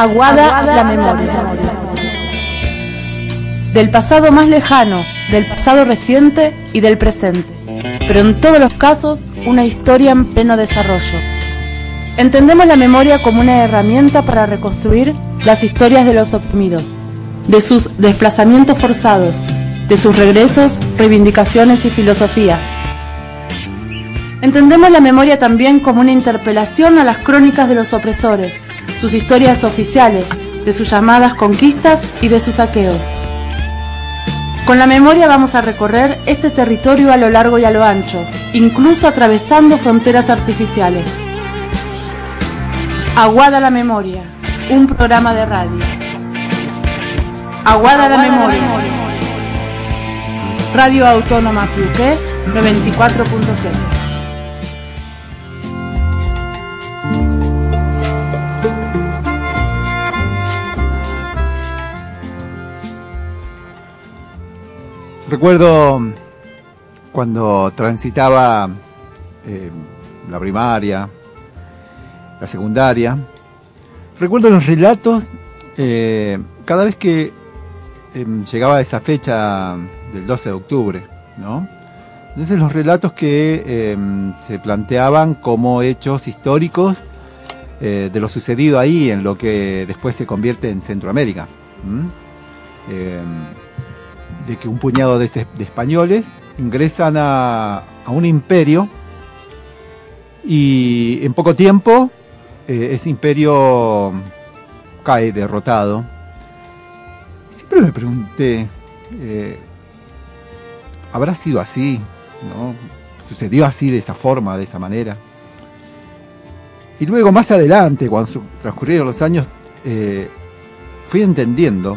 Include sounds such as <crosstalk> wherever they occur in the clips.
Aguada, la memoria. Del pasado más lejano, del pasado reciente y del presente, pero en todos los casos una historia en pleno desarrollo. Entendemos la memoria como una herramienta para reconstruir las historias de los oprimidos, de sus desplazamientos forzados, de sus regresos, reivindicaciones y filosofías. Entendemos la memoria también como una interpelación a las crónicas de los opresores, sus historias oficiales, de sus llamadas conquistas y de sus saqueos. Con la memoria vamos a recorrer este territorio a lo largo y a lo ancho, incluso atravesando fronteras artificiales. Aguada la memoria, un programa de radio. Aguada, la, memoria. Radio Autónoma Piuqué 94.0. Recuerdo cuando transitaba eh, la primaria, la secundaria, recuerdo los relatos eh, cada vez que em, llegaba esa fecha del 12 de octubre, ¿no? Entonces los relatos que em, se planteaban como hechos históricos eh, de lo sucedido ahí en lo que después se convierte en Centroamérica de que un puñado de, españoles ingresan a, un imperio y en poco tiempo eh, ese imperio cae derrotado. Siempre me pregunté, eh, ¿habrá sido así? ¿No? ¿Sucedió así de esa forma, de esa manera? Y luego más adelante, cuando transcurrieron los años, eh, fui entendiendo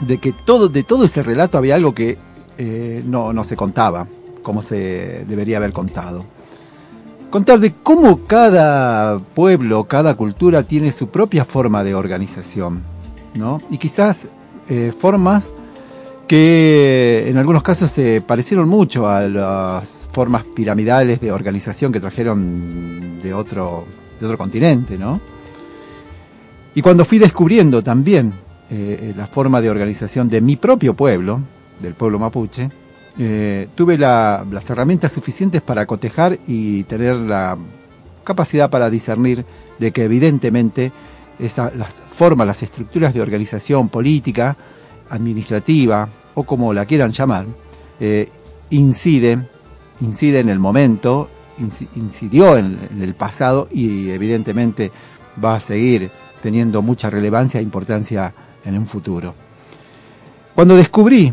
de que todo, de todo ese relato había algo que eh, no, no se contaba, como se debería haber contado. Contar de cómo cada pueblo, cada cultura tiene su propia forma de organización, ¿no? Y quizás eh, formas que en algunos casos se parecieron mucho a las formas piramidales de organización que trajeron de otro, de otro continente, ¿no? Y cuando fui descubriendo también eh, la forma de organización de mi propio pueblo, del pueblo mapuche, eh, tuve las herramientas suficientes para cotejar y tener la capacidad para discernir de que evidentemente las formas, las estructuras de organización política, administrativa o como la quieran llamar, eh, inciden, incide en el momento, incidió en el pasado y evidentemente va a seguir teniendo mucha relevancia e importancia en un futuro. Cuando descubrí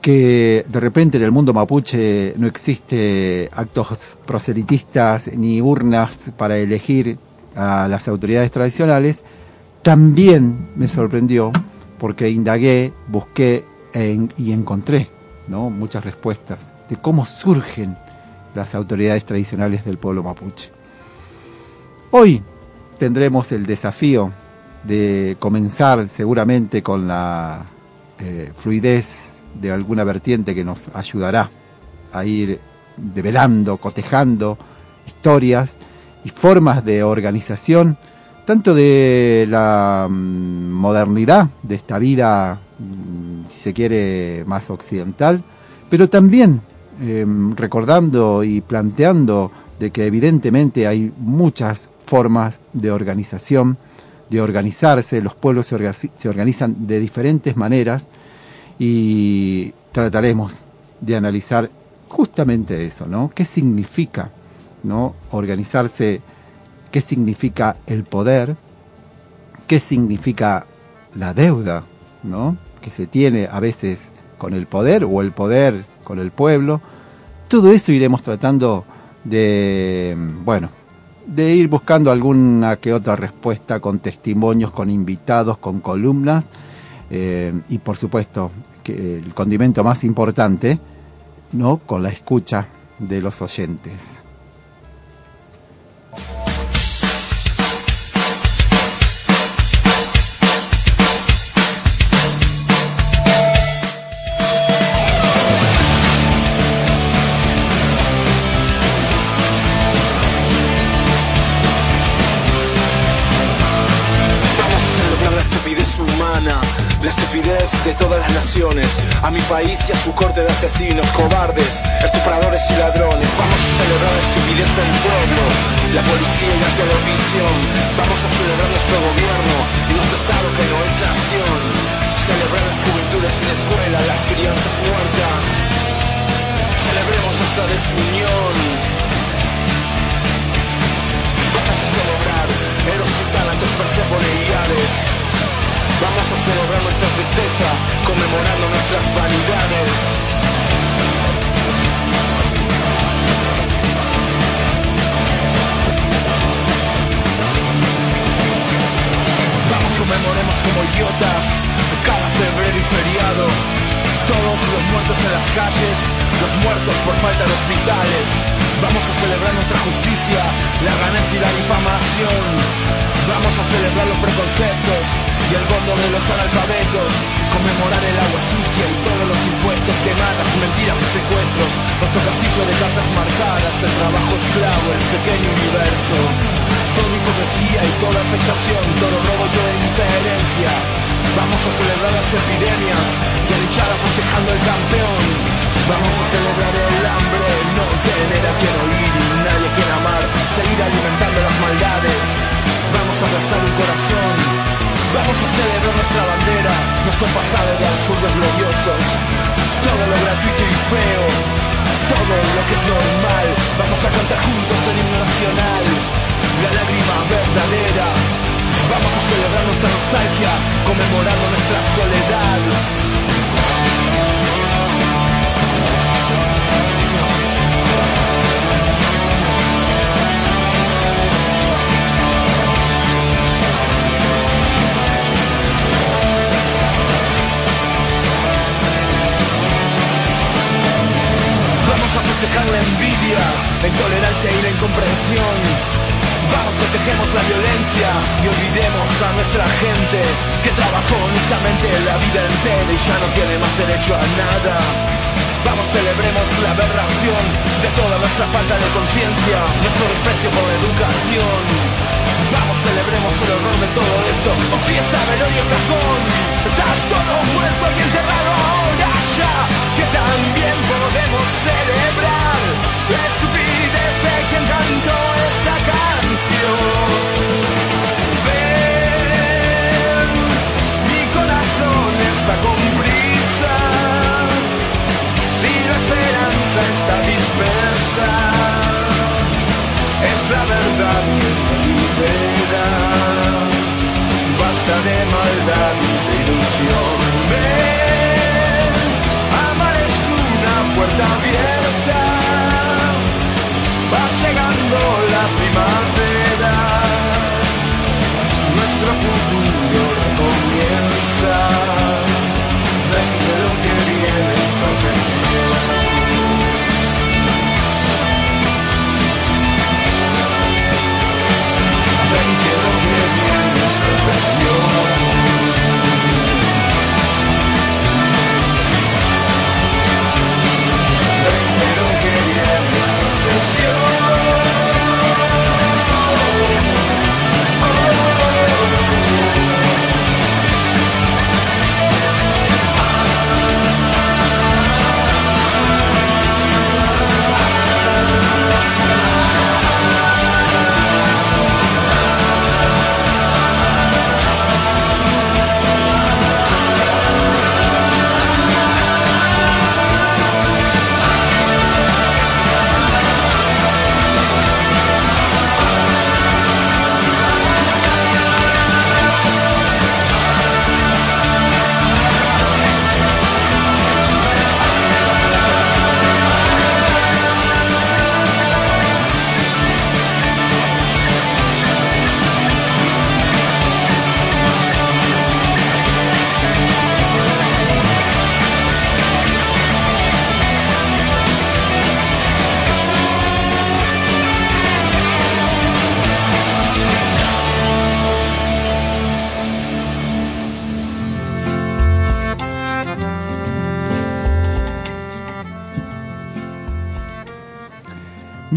que de repente en el mundo mapuche no existe actos proselitistas ni urnas para elegir a las autoridades tradicionales, también me sorprendió porque indagué, busqué y encontré muchas respuestas de cómo surgen las autoridades tradicionales del pueblo mapuche. Hoy tendremos el desafío de comenzar seguramente con la eh, fluidez de alguna vertiente que nos ayudará a ir develando, cotejando historias y formas de organización, tanto de la mm, modernidad, de esta vida, mm, si se quiere, más occidental, pero también em, recordando y planteando de que evidentemente hay muchas formas de organización, de organizarse, los pueblos se, organizan de diferentes maneras y trataremos de analizar justamente eso, ¿no? ¿Qué significa, ¿no? Organizarse, qué significa el poder, qué significa la deuda, ¿no? Que se tiene a veces con el poder o el poder con el pueblo. Todo eso iremos tratando de, bueno, de ir buscando alguna que otra respuesta con testimonios, con invitados, con columnas eh, y por supuesto que el condimento más importante, ¿no? Con la escucha de los oyentes. De todas las naciones, a mi país y a su corte de asesinos, cobardes, estupradores y ladrones. Vamos a celebrar la estupidez del pueblo, la policía y la televisión. Vamos a celebrar nuestro gobierno y nuestro Estado que no es nación. Celebrar las juventudes sin escuela, las crianzas muertas. Celebremos nuestra desunión. Vamos a celebrar Eros y Tánatos, Persephone y Vamos a celebrar nuestra tristeza, conmemorando nuestras vanidades. Vamos, conmemoremos como idiotas cada febrero y feriado. Todos los muertos en las calles, los muertos por falta de hospitales. Vamos a celebrar nuestra justicia, la ganancia y la difamación. Vamos a celebrar los preconceptos y el gondo de los analfabetos, conmemorar el agua sucia y todos los impuestos, quemadas, mentiras y secuestros, nuestro castillo de cartas marcadas, el trabajo esclavo, el pequeño universo, toda hipocresía y toda afectación, todo robo y toda indiferencia. Vamos a celebrar las epidemias y a luchar protejando el campeón. Vamos a celebrar el hambre, no tener a quien oír y nadie quien amar, seguir alimentando las maldades Vamos a gastar un corazón. Vamos a celebrar nuestra bandera, nuestro pasado de absurdos gloriosos. Todo lo gratuito y feo, todo lo que es normal. Vamos a cantar juntos el himno nacional, la lágrima verdadera. Vamos a celebrar nuestra nostalgia, conmemorando nuestra soledad. Dejar la envidia, la intolerancia y la incomprensión. Vamos, protejemos la violencia y olvidemos a nuestra gente que trabajó honestamente la vida entera y ya no tiene más derecho a nada. Vamos, celebremos la aberración de toda nuestra falta de conciencia, nuestro desprecio por la educación. Vamos, celebremos el horror de todo esto, o fiesta, velorio,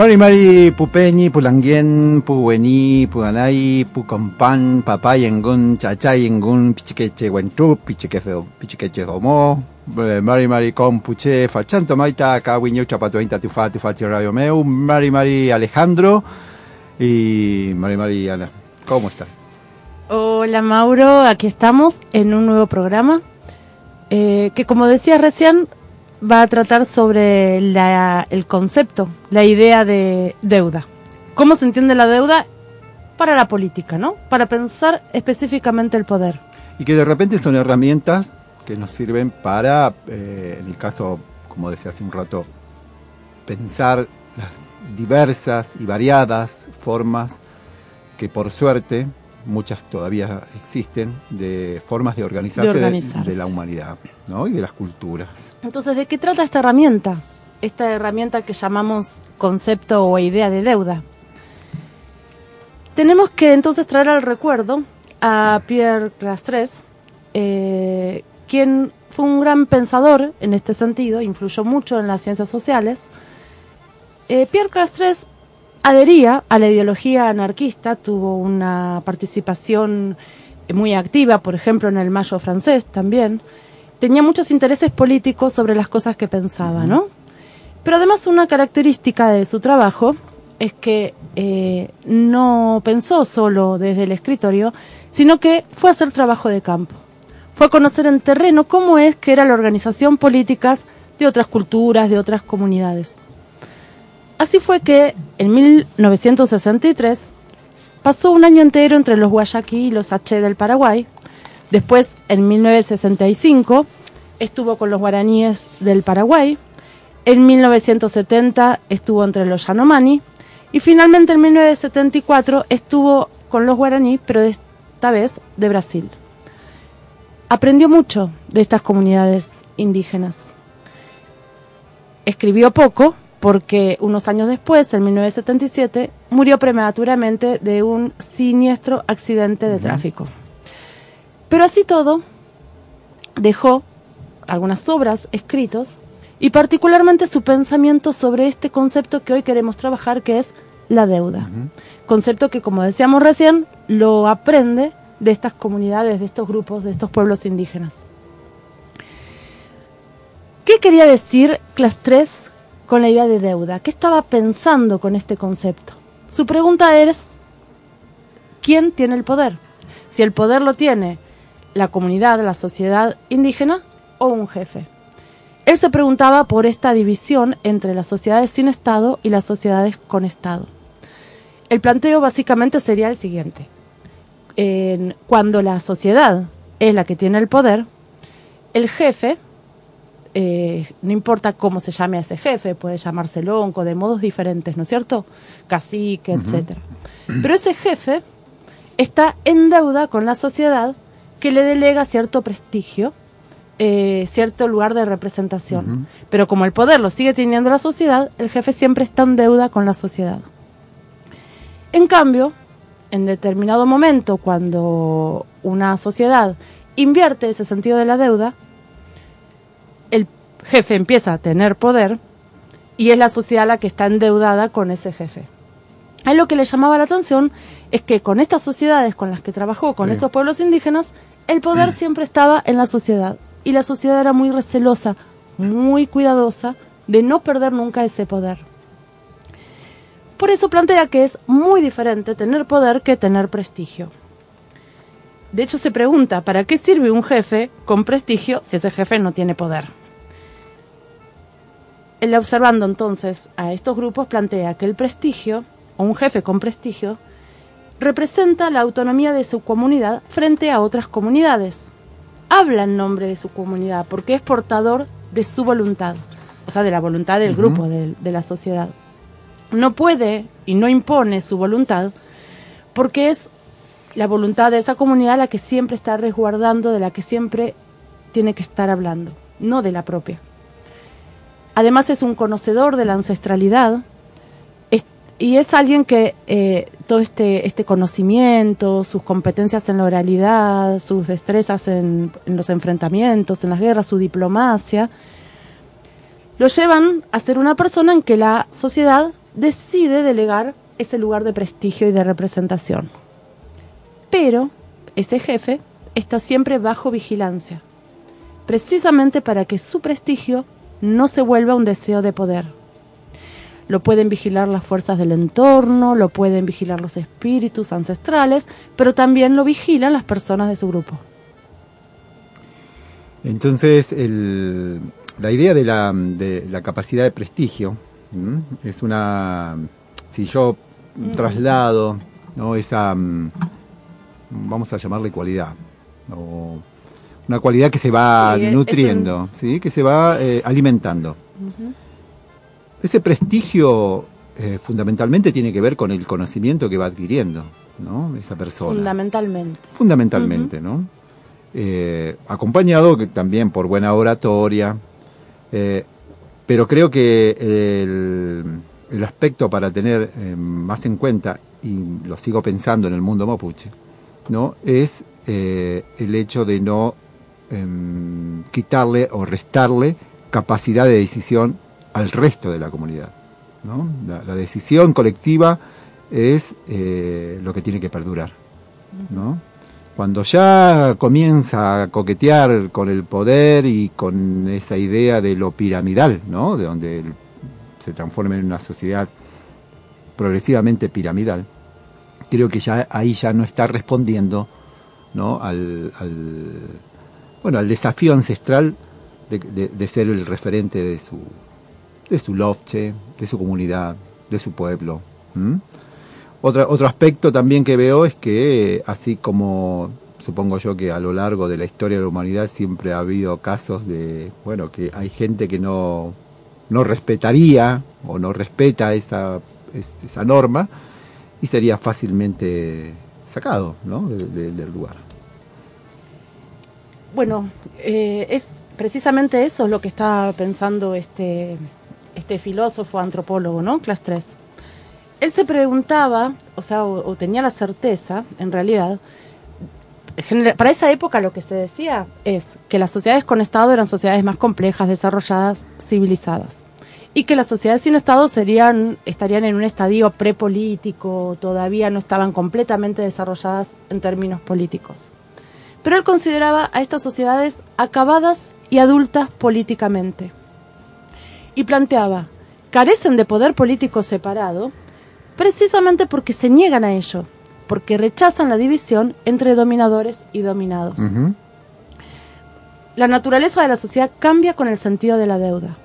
Mari Mari Pupeñi, Pulanguien, Puweni, Puganay, Pucompan, Papay Engun, Chachay Engun, Pichiqueche Pichiquefe, Pichiqueche Homo, Mari Mari Compuche, Fachanto Maita, Cawiño, Chapato Inta, Tufa, Tufa, Radio Meu, Mari Mari Alejandro y Mari Mari Ana. ¿Cómo estás? Hola Mauro, aquí estamos en un nuevo programa eh, que como decía recién va a tratar sobre el concepto, la idea de deuda. ¿Cómo se entiende la deuda para la política, no? Para pensar específicamente el poder. Y que de repente son herramientas que nos sirven para, eh, en el caso, como decía hace un rato, pensar las diversas y variadas formas que por suerte muchas todavía existen, de formas de organizarse de, la humanidad ¿no? y de las culturas. Entonces, ¿de qué trata esta herramienta? Esta herramienta que llamamos concepto o idea de deuda. Tenemos que entonces traer al recuerdo a Pierre Clastres, eh, quien fue un gran pensador en este sentido, influyó mucho en las ciencias sociales. Eh, Pierre Clastres adhería a la ideología anarquista, tuvo una participación muy activa, por ejemplo, en el Mayo francés también. Tenía muchos intereses políticos sobre las cosas que pensaba, ¿no? Pero además una característica de su trabajo es que eh, no pensó solo desde el escritorio, sino que fue a hacer trabajo de campo. Fue a conocer en terreno cómo es que era la organización políticas de otras culturas, de otras comunidades. Así fue que en 1963 pasó un año entero entre los Guayaquí y los H del Paraguay. Después, en 1965, estuvo con los guaraníes del Paraguay. En 1970 estuvo entre los Yanomani. Y finalmente en 1974 estuvo con los guaraní, pero esta vez de Brasil. Aprendió mucho de estas comunidades indígenas. Escribió poco, porque unos años después, en 1977, murió prematuramente de un siniestro accidente de tráfico. Pero así todo, dejó algunas obras escritos y particularmente su pensamiento sobre este concepto que hoy queremos trabajar, que es la deuda. Concepto que, como decíamos recién, lo aprende de estas comunidades, de estos grupos, de estos pueblos indígenas. ¿Qué quería decir Class 3 con la idea de deuda. ¿Qué estaba pensando con este concepto? Su pregunta es, ¿quién tiene el poder? Si el poder lo tiene la comunidad, la sociedad indígena o un jefe. Él se preguntaba por esta división entre las sociedades sin Estado y las sociedades con Estado. El planteo básicamente sería el siguiente. cuando la sociedad es la que tiene el poder, el jefe eh, no importa cómo se llame a ese jefe, puede llamarse lonco, de modos diferentes, ¿no es cierto? Cacique, etcétera. Pero ese jefe está en deuda con la sociedad que le delega cierto prestigio, eh, cierto lugar de representación. Pero como el poder lo sigue teniendo la sociedad, el jefe siempre está en deuda con la sociedad. En cambio, en determinado momento, cuando una sociedad invierte ese sentido de la deuda, jefe empieza a tener poder y es la sociedad la que está endeudada con ese jefe. A lo que le llamaba la atención es que con estas sociedades con las que trabajó, con estos pueblos indígenas, el poder mm. siempre estaba en la sociedad y la sociedad era muy recelosa, muy cuidadosa de no perder nunca ese poder. Por eso plantea que es muy diferente tener poder que tener prestigio. De hecho, se pregunta, ¿para qué sirve un jefe con prestigio si ese jefe no tiene poder? El observando entonces a estos grupos plantea que el prestigio, o un jefe con prestigio, representa la autonomía de su comunidad frente a otras comunidades. Habla en nombre de su comunidad porque es portador de su voluntad, o sea, de la voluntad del grupo, de, de la sociedad. No puede y no impone su voluntad porque es la voluntad de esa comunidad la que siempre está resguardando, de la que siempre tiene que estar hablando, no de la propia. Además es un conocedor de la ancestralidad y es alguien que eh, todo este, este conocimiento, sus competencias en la oralidad, sus destrezas en, los enfrentamientos, en las guerras, su diplomacia, lo llevan a ser una persona en que la sociedad decide delegar ese lugar de prestigio y de representación. Pero ese jefe está siempre bajo vigilancia, precisamente para que su prestigio no se vuelva un deseo de poder. Lo pueden vigilar las fuerzas del entorno, lo pueden vigilar los espíritus ancestrales, pero también lo vigilan las personas de su grupo. Entonces, la idea de la, capacidad de prestigio es una, si yo traslado esa, vamos a llamarle cualidad, una cualidad que se va nutriendo, ¿sí? que se va eh, alimentando. Ese prestigio eh, fundamentalmente tiene que ver con el conocimiento que va adquiriendo, ¿no? Esa persona. Fundamentalmente. Fundamentalmente, ¿no? Eh, acompañado también por buena oratoria, pero creo que el, aspecto para tener más en cuenta, y lo sigo pensando en el mundo mapuche, ¿no? es el hecho de no quitarle o restarle capacidad de decisión al resto de la comunidad. La, decisión colectiva es lo que tiene que perdurar. Cuando ya comienza a coquetear con el poder y con esa idea de lo piramidal. De donde se transforma en una sociedad progresivamente piramidal, creo que ya ahí ya no está respondiendo. Al, bueno, al desafío ancestral de, ser el referente de su de su lofche, de su comunidad, de su pueblo otro aspecto también que veo es que, así como supongo yo que a lo largo de la historia de la humanidad siempre ha habido casos de, bueno, que hay gente que no, no respetaría o no respeta esa, esa norma y sería fácilmente sacado ¿no? del lugar. Bueno, eh, es precisamente eso lo que está pensando este, este filósofo antropólogo, ¿no? Class 3 él se preguntaba, o sea, o, tenía la certeza, en realidad, para esa época lo que se decía es que las sociedades con Estado eran sociedades más complejas, desarrolladas, civilizadas. Y que las sociedades sin Estado serían, estarían en un estadio prepolítico, todavía no estaban completamente desarrolladas en términos políticos. Pero él consideraba a estas sociedades acabadas y adultas políticamente. Y planteaba, carecen de poder político separado, precisamente porque se niegan a ello, porque rechazan la división entre dominadores y dominados. La naturaleza de la sociedad cambia con el sentido de la deuda.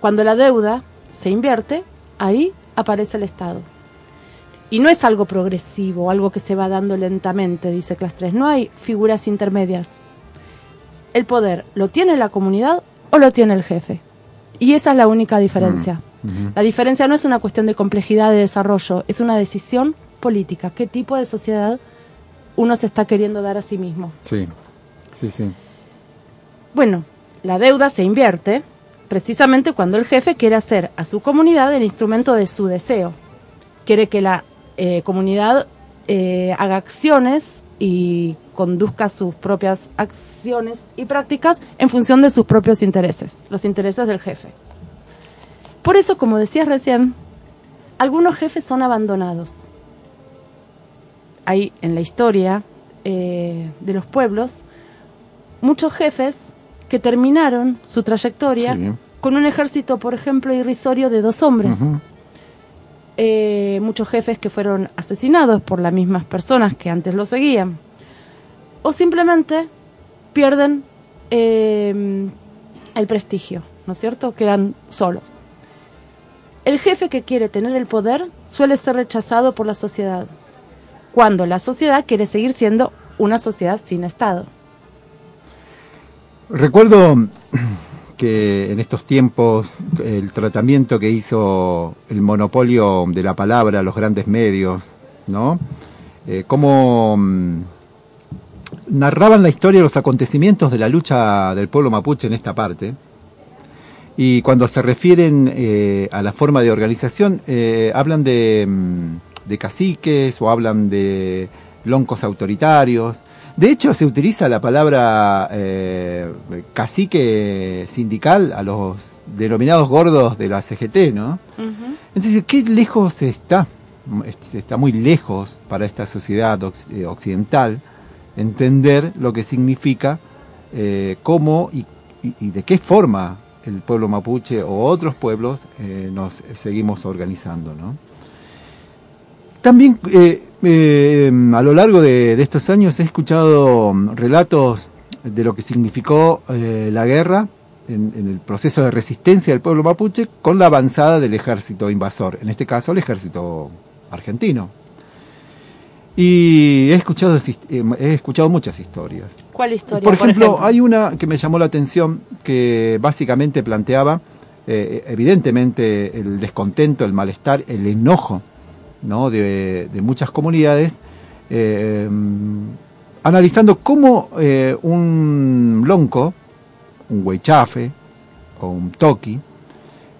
Cuando la deuda se invierte, ahí aparece el Estado. Y no es algo progresivo, algo que se va dando lentamente, dice Clas 3. No hay figuras intermedias. El poder lo tiene la comunidad o lo tiene el jefe. Y esa es la única diferencia. Mm. La diferencia no es una cuestión de complejidad de desarrollo, es una decisión política. ¿Qué tipo de sociedad uno se está queriendo dar a sí mismo? Sí, sí, sí. Bueno, la deuda se invierte precisamente cuando el jefe quiere hacer a su comunidad el instrumento de su deseo. Quiere que la eh, comunidad eh, haga acciones y conduzca sus propias acciones y prácticas en función de sus propios intereses, los intereses del jefe. Por eso, como decías recién, algunos jefes son abandonados. Hay en la historia eh, de los pueblos muchos jefes que terminaron su trayectoria con un ejército, por ejemplo, irrisorio de dos hombres. Eh, muchos jefes que fueron asesinados por las mismas personas que antes lo seguían. O simplemente pierden eh, el prestigio, ¿no es cierto? Quedan solos. El jefe que quiere tener el poder suele ser rechazado por la sociedad, cuando la sociedad quiere seguir siendo una sociedad sin Estado. Recuerdo que en estos tiempos el tratamiento que hizo el monopolio de la palabra, los grandes medios, ¿no? Eh, cómo mm, narraban la historia los acontecimientos de la lucha del pueblo mapuche en esta parte, y cuando se refieren eh, a la forma de organización, eh, hablan de, mm, de, caciques o hablan de loncos autoritarios. De hecho, se utiliza la palabra eh, cacique sindical a los denominados gordos de la CGT, ¿no? Entonces, ¿qué lejos está? Está muy lejos para esta sociedad oc- eh, occidental entender lo que significa eh, cómo y, y- y de qué forma el pueblo mapuche o otros pueblos eh, nos seguimos organizando, ¿no? También eh, eh, a lo largo de, de estos años he escuchado mm, relatos de lo que significó eh, la guerra en, en el proceso de resistencia del pueblo mapuche con la avanzada del ejército invasor, en este caso el ejército argentino. Y he escuchado, he escuchado muchas historias. ¿Cuál historia? Por ejemplo, hay una que me llamó la atención que básicamente planteaba eh, evidentemente el descontento, el malestar, el enojo ¿no? de, de muchas comunidades, eh, analizando cómo eh, un lonco, un huichafe o un toqui,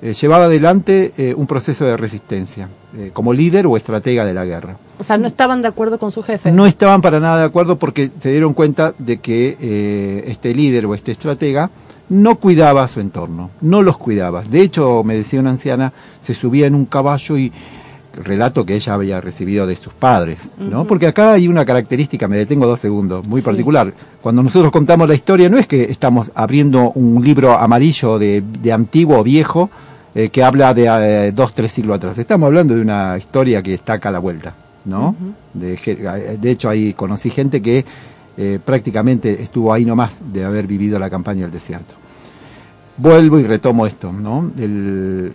eh, llevaba adelante eh, un proceso de resistencia eh, como líder o estratega de la guerra. O sea, no estaban de acuerdo con su jefe. No estaban para nada de acuerdo porque se dieron cuenta de que este líder o este estratega no cuidaba su entorno, no los cuidaba. De hecho, me decía una anciana, se subía en un caballo y relato que ella había recibido de sus padres, ¿no? Porque acá hay una característica, me detengo dos segundos, muy Sí. particular. Cuando nosotros contamos la historia, no es que estamos abriendo un libro amarillo de, de antiguo o viejo eh, que habla de eh, dos, tres siglos atrás. Estamos hablando de una historia que está acá a la vuelta, ¿no? De hecho, ahí conocí gente que eh, prácticamente estuvo ahí nomás de haber vivido la campaña del desierto. Vuelvo y retomo esto, ¿no? El-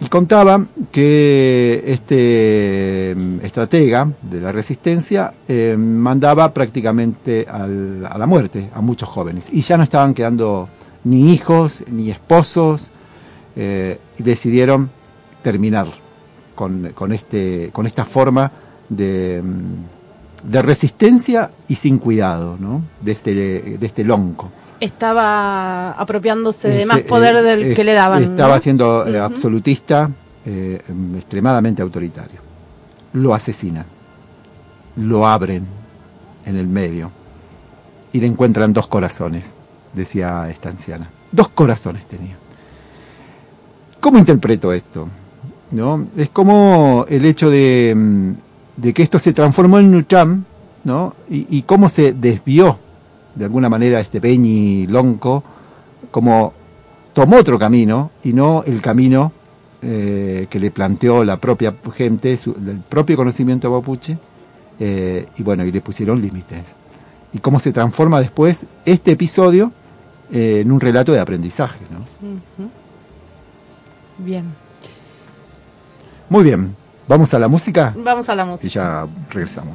y contaba que este mm, estratega de la resistencia eh, mandaba prácticamente al- a la muerte a muchos jóvenes y ya no estaban quedando ni hijos ni esposos eh, y decidieron terminar con, con, este, con esta forma de, mm, de resistencia y sin cuidado ¿no? de, este, de este lonco. Estaba apropiándose de más poder eh, del que le daban. Estaba ¿no? siendo eh, absolutista, eh, em, extremadamente autoritario. Lo asesinan, lo abren en el medio y le encuentran dos corazones, decía esta anciana. Dos corazones tenía. ¿Cómo interpreto esto? ¿No? Es como el hecho de, mm, de que esto se transformó en Nucham, ¿no? Y, y cómo se desvió de alguna manera este Peñi Lonco, como tomó otro camino y no el camino eh, que le planteó la propia gente, su- el propio conocimiento mapuche, eh, y bueno, y le pusieron límites. Y cómo se transforma después este episodio eh, en un relato de aprendizaje. ¿no? Bien. Muy bien, vamos a la música Vamos a la y música. ya regresamos.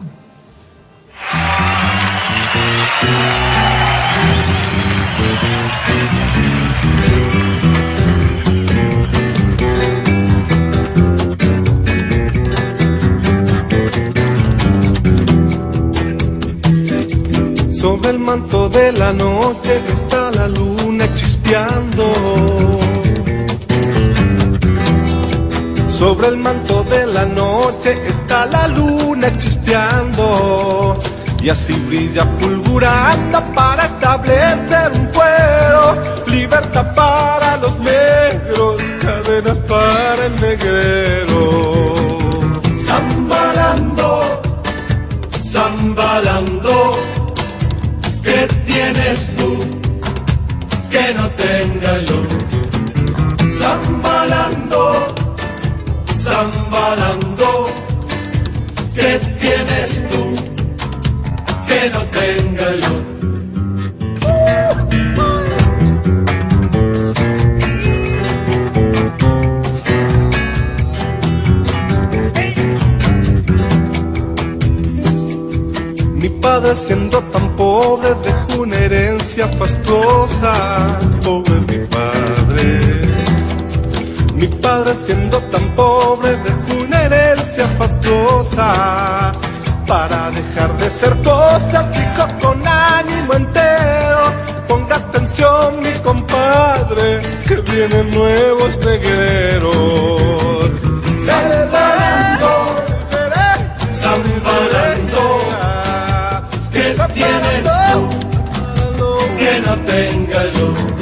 Sobre el manto de la noche está la luna chispeando. Sobre el manto de la noche está la luna chispeando. Y así brilla fulgurando para establecer un fuero. Libertad para los negros, cadenas para el negrero. Zambalando zambalando. ¿Qué tienes tú que no tenga yo? Mi padre siendo tan pobre dejó una herencia fastuosa, pobre mi padre. Mi padre siendo tan pobre dejó una herencia fastuosa, para dejar de ser poste con ánimo entero. Ponga atención, mi compadre, que vienen nuevos negreros. Salvarando, salvarando, ¿qué tienes tú? Que no tenga yo.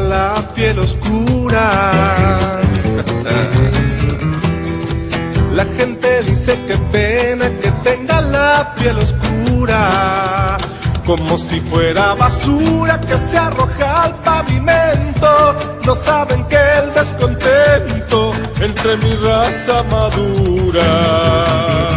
La piel oscura. La gente dice que pena que tenga <laughs> piel oscura. Como si fuera basura que se arroja al pavimento. No saben que el descontento entre mi raza madura.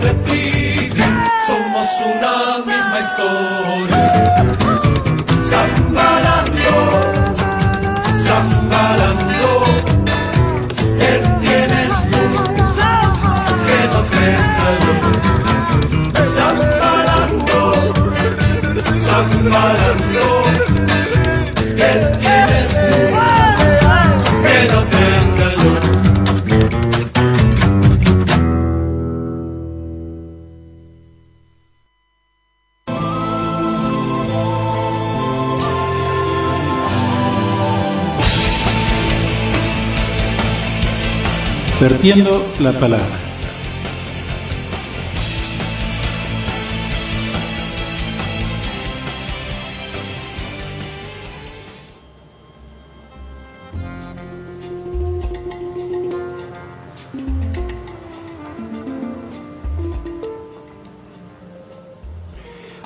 Repite, somos una misma historia. Zambalando, zambalando, que tienes tú, que no tengo yo. Zambalando, zambalando. Vertiendo la palabra.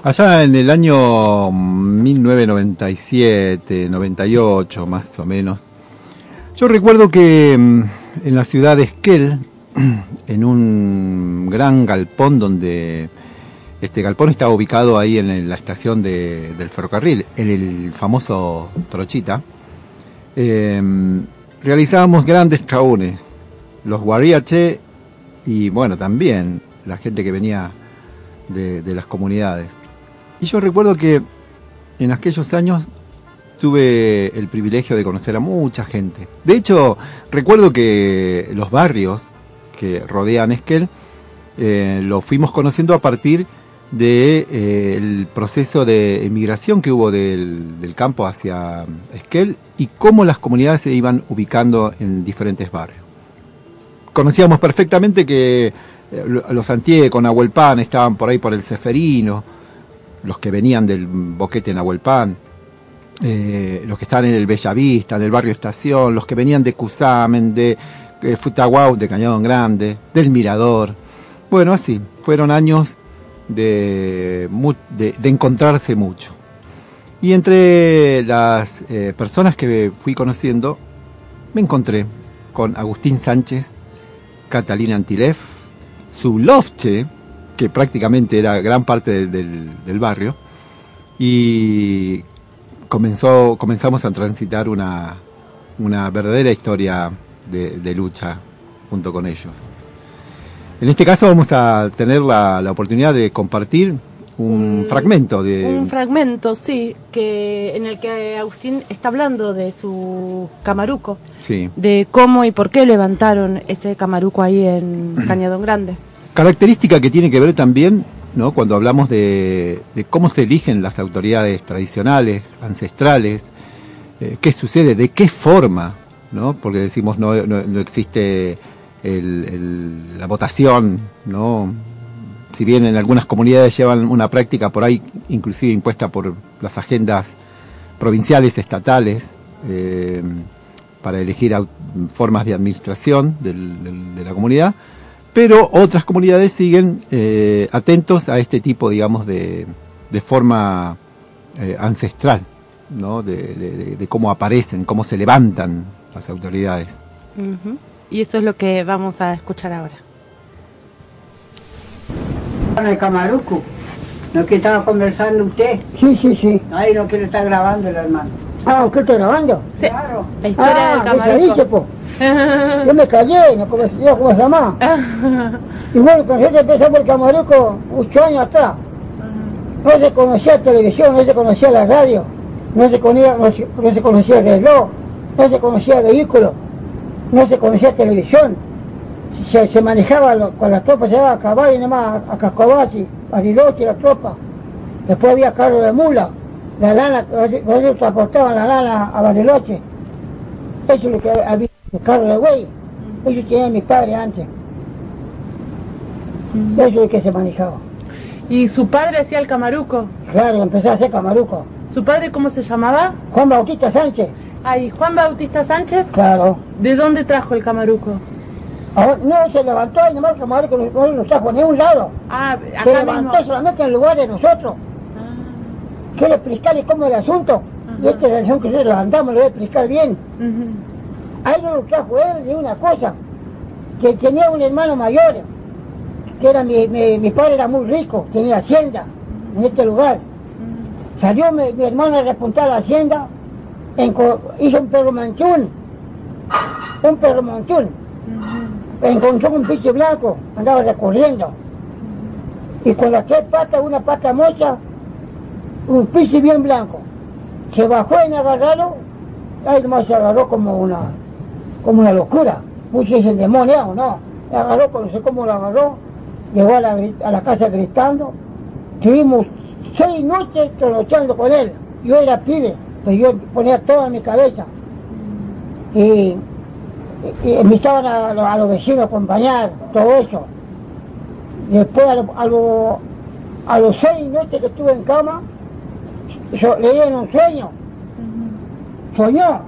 Allá en el año 1997, 98 más o menos, yo recuerdo que mm, en la ciudad de Esquel, <clears throat> en un gran galpón donde este galpón estaba ubicado ahí en la estación del ferrocarril, en el famoso Trochita, em, realizábamos grandes traúnes, los guariache y bueno, también la gente que venía de, de las comunidades. Y yo recuerdo que en aquellos años tuve el privilegio de conocer a mucha gente. De hecho, recuerdo que los barrios que rodean Esquel eh, lo fuimos conociendo a partir del de, eh, proceso de emigración que hubo del, campo hacia Esquel y cómo las comunidades se iban ubicando en diferentes barrios. Conocíamos perfectamente que eh, los antiguos con Nahuelpan estaban por ahí por el Ceferino, los que venían del boquete Nahuelpan, eh, los que están en el Bellavista, en el barrio Estación, los que venían de Cusamen, de eh, de Cañadón Grande, del Mirador. Bueno, así, fueron años de, de, encontrarse mucho. Y entre las eh, personas que fui conociendo, me encontré con Agustín Sánchez, Catalina Antilef, su lofche, que prácticamente era gran parte del, del barrio, y comenzó, comenzamos a transitar una, una verdadera historia de, de lucha junto con ellos. En este caso vamos a tener la, la oportunidad de compartir un, fragmento de Un fragmento, sí, que en el que Agustín está hablando de su camaruco, sí. de cómo y por qué levantaron ese camaruco ahí en <clears throat> Cañadón Grande. característica que tiene que ver también ¿no? cuando hablamos de, cómo se eligen las autoridades tradicionales, ancestrales, eh, qué sucede, de qué forma, ¿no? porque decimos no, no, existe el, la votación, ¿no? si bien en algunas comunidades llevan una práctica por ahí inclusive impuesta por las agendas provinciales, estatales, eh, para elegir formas de administración del, de la comunidad, pero otras comunidades siguen eh, atentos a este tipo, digamos, de, de forma eh, ancestral, ¿no? De, de, de, cómo aparecen, cómo se levantan las autoridades. Uh -huh. Y eso es lo que vamos a escuchar ahora. En el Camaruco, lo que estaba conversando usted. Sí, sí, sí. Ahí lo quiero estar grabando el hermano. Ah, ¿usted está grabando? Sí. Claro. La historia ah, del. <laughs> Yo me callé, no como, yo, ¿cómo se llama? y bueno, con nosotros empezamos el Camaruco ocho años atrás. No se conocía televisión, no se conocía la radio, no se conocía, no se, no se conocía el reloj, no se conocía vehículo, no se conocía televisión. Se, se manejaba lo, con las tropas, se llevaba a caballo nomás, a, a Cascobachi, a Bariloche, la tropa. Después había carro de mula, la lana, ellos transportaban la lana a Bariloche. Eso es lo que había, el carro de güey. Eso tenía mi padre antes. Eso es lo que se manejaba. ¿Y su padre hacía el camaruco? Claro, empezó a hacer camaruco. ¿Su padre cómo se llamaba? Juan Bautista Sánchez. Ay, Juan Bautista Sánchez. Claro. ¿De dónde trajo el camaruco? Ahora, no, se levantó y nomás el camaruco no, no lo trajo ni a un lado. Ah, acá se levantó mismo. solamente en el lugar de nosotros. Quiero explicarle cómo es el asunto. Ajá. Y esta es la relación que nosotros levantamos, le voy a explicar bien. Ahí no lo trajo él ni una cosa. Que tenía un hermano mayor, que era mi, mi, mi padre era muy rico, tenía hacienda en este lugar. Salió mi, mi hermano a repuntar la hacienda, en, hizo un perro manchún, un perro -huh. Encontró un piche blanco, andaba recorriendo. Y con las tres patas, una pata mocha, un piche bien blanco. Se bajó en agarrarlo, ahí nomás se agarró como una, como una locura. Muchos dicen demoniado, no. Se agarró, no sé cómo lo agarró, llegó a la, a la casa gritando. Tuvimos seis noches trolochando con él. Yo era pibe, pues yo ponía todo en mi cabeza. Y, y, invitaban a, a, los vecinos a acompañar, todo eso. Después a, lo, a los seis noches que estuve en cama, yo leí en un sueño. Soñó.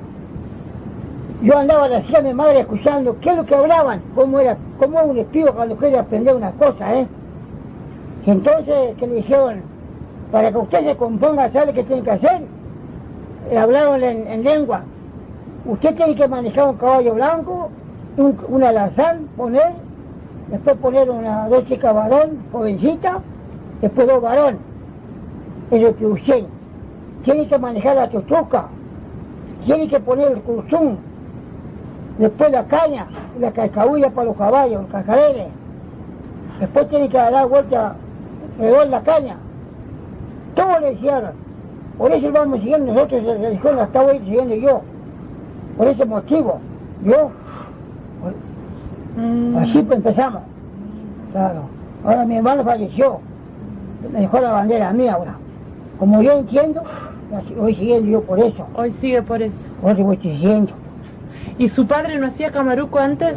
Yo andaba decía a mi madre escuchando qué es lo que hablaban, cómo era, cómo un espíritu cuando quiere aprender una cosa, ¿eh? Y entonces, que le dijeron, para que usted se componga, ¿sabe qué tiene que hacer? Le hablaron en, en, lengua. Usted tiene que manejar un caballo blanco, un, un alazán, poner, después poner una, dos chicas varón, jovencita, después dos varón. Es lo que usted. Tiene que manejar la chuchuca, tiene que poner el cursum, después la caña, la cascabulla para los caballos, los cascabeles. Después tiene que dar vuelta alrededor la caña. Todo le hicieron. Por eso vamos siguiendo nosotros, la religión la estaba siguiendo yo. Por ese motivo. Yo. Mm. Así pues empezamos. Claro. Ahora mi hermano falleció. Me dejó la bandera mía ahora. Como yo entiendo, voy siguiendo yo por eso. Hoy sigue por eso. Eso voy siguiendo. ¿Y su padre no hacía camaruco antes?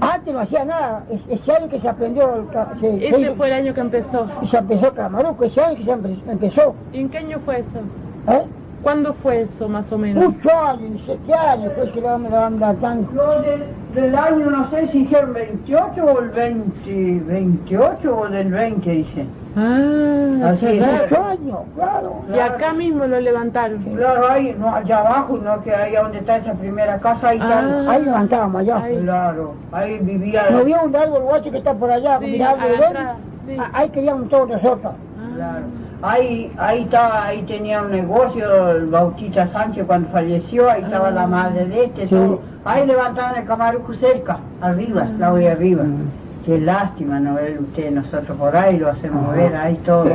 Antes no hacía nada. Ese año que se aprendió. Se, ese se, fue el año que empezó. Y se empezó camaruco, ese año que se empezó. ¿Y en qué año fue eso? ¿Eh? ¿Cuándo fue eso, más o menos? Muchos años, siete años, fue que lo van datando. Yo del, del año, no sé si hicieron 28 o el 20, 28 o del 20, dicen. Ah, hace. Ocho años, claro. Y acá mismo lo levantaron. Claro, ahí, no allá abajo, no que ahí donde está esa primera casa, ahí. Ah. Ahí levantábamos allá. Ahí. Claro, ahí vivía. No vio un árbol guacho que está por allá, Sí, atrás, sí. Ah, Ahí queríamos todos nosotros. Claro. Ahí, ahí estaba, ahí tenía un negocio el Bautista Sánchez cuando falleció, ahí estaba la madre de este, todo. Ahí levantaban el camarujo cerca, arriba, la voy arriba. Qué lástima no ver usted, nosotros por ahí lo hacemos ver, ahí todo.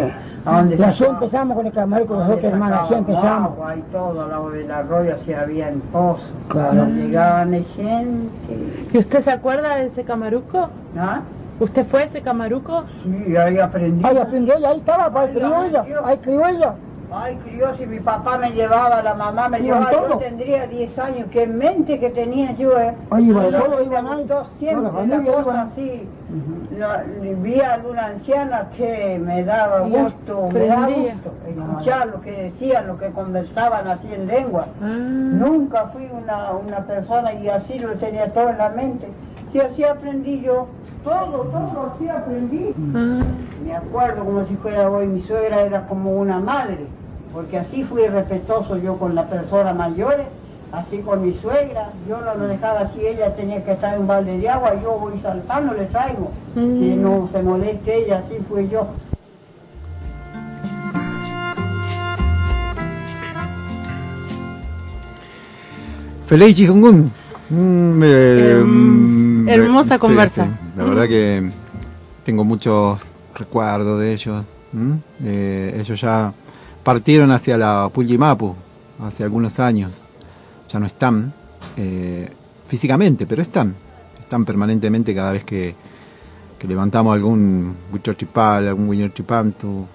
¿A dónde Y así empezamos con el camarón con los dónde otros hermanos, así empezamos. agua, Ahí todo, al lado del arroyo, así había en pozo. Claro. Llegaban de gente. ¿Y usted se acuerda de ese camaruco? ¿Ah? ¿Usted fue ese camaruco? Sí, ahí aprendí. Ahí aprendió ahí estaba, ahí crió ella, ahí crió ella. Ay, crió, si mi papá me llevaba, la mamá me llevaba, yo tendría 10 años, qué mente que tenía yo, eh. Ahí iban todos, iban ahí. siempre, Toda la la cosa así. La- vi a alguna anciana que me daba Y gusto, me daba gusto escuchar lo que decían, lo que conversaban así en lengua. Ah. Nunca fui una, una persona y así lo tenía todo en la mente. Sí, así aprendí yo. Todo, todo así aprendí. Ah. Me acuerdo como si fuera hoy, mi suegra era como una madre, porque así fui respetuoso yo con las personas mayores, así con mi suegra, yo no lo dejaba así, ella tenía que estar en un balde de agua, yo voy saltando, le traigo, Mm. que no se moleste ella, así fui yo. Feliz Chikungun. Mm, eh, Em, mm, hermosa sí, conversa. sí. La verdad que tengo muchos recuerdos de ellos. Eh, ellos ya partieron hacia la Pullimapu hace algunos años. Ya no están eh, físicamente, pero están. Están permanentemente cada vez que, que levantamos algún Huichochipal, algún Huiñochipantu,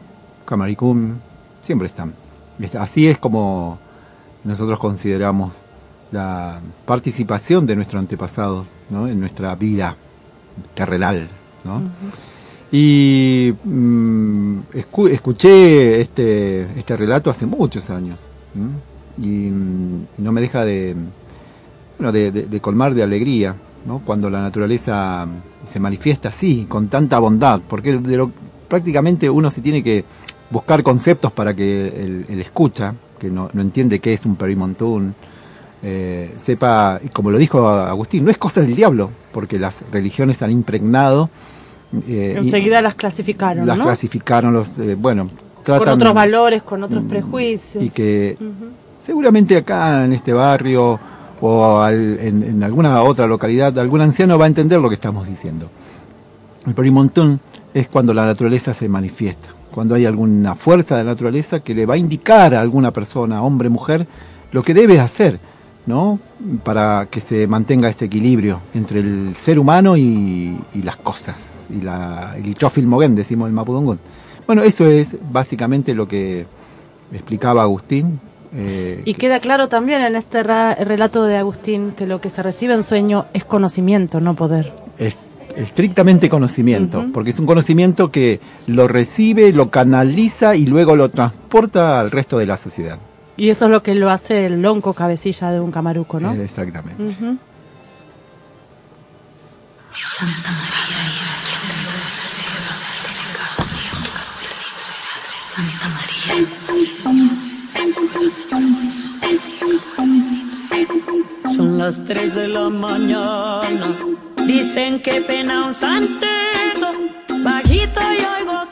Camaricum. Siempre están. Es- Así es como nosotros consideramos la participación de nuestros antepasados ¿no? en nuestra vida terrenal. ¿no? Y mm, escu- escuché este, este relato hace muchos años mm, y no me deja de, bueno, de, de- de colmar de alegría ¿no? cuando la naturaleza se manifiesta así, con tanta bondad, porque de lo- prácticamente uno se tiene que buscar conceptos para que el, el escucha, que no, no entiende qué es un perimontún, eh, sepa, y como lo dijo Agustín, no es cosa del diablo, porque las religiones han impregnado. eh, y Enseguida las clasificaron, las ¿no? clasificaron, los, eh, bueno, Con otros valores, con otros mm, prejuicios. Y que seguramente acá en este barrio o al- en, en alguna otra localidad, algún anciano va a entender lo que estamos diciendo. El perimontón es cuando la naturaleza se manifiesta, cuando hay alguna fuerza de la naturaleza que le va a indicar a alguna persona, hombre, mujer, lo que debe hacer, ¿no? Para que se mantenga ese equilibrio entre el ser humano y, y las cosas, y la, el decimos el mapudongón. Bueno, eso es básicamente lo que explicaba Agustín. eh, Y queda claro también en este ra- relato de Agustín que lo que se recibe en sueño es conocimiento, no poder. es estrictamente conocimiento, porque es un conocimiento que lo recibe, lo canaliza y luego lo transporta al resto de la sociedad. Y eso es lo que lo hace el lonco cabecilla de un camaruco, ¿no? Exactamente. Ujú. Son las 3 de la mañana. Dicen que pena un santeto. Bajito y oigo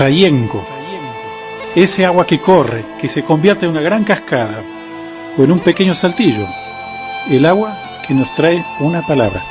Trayenco. Ese agua que corre, que se convierte en una gran cascada o en un pequeño saltillo. El agua que nos trae una palabra.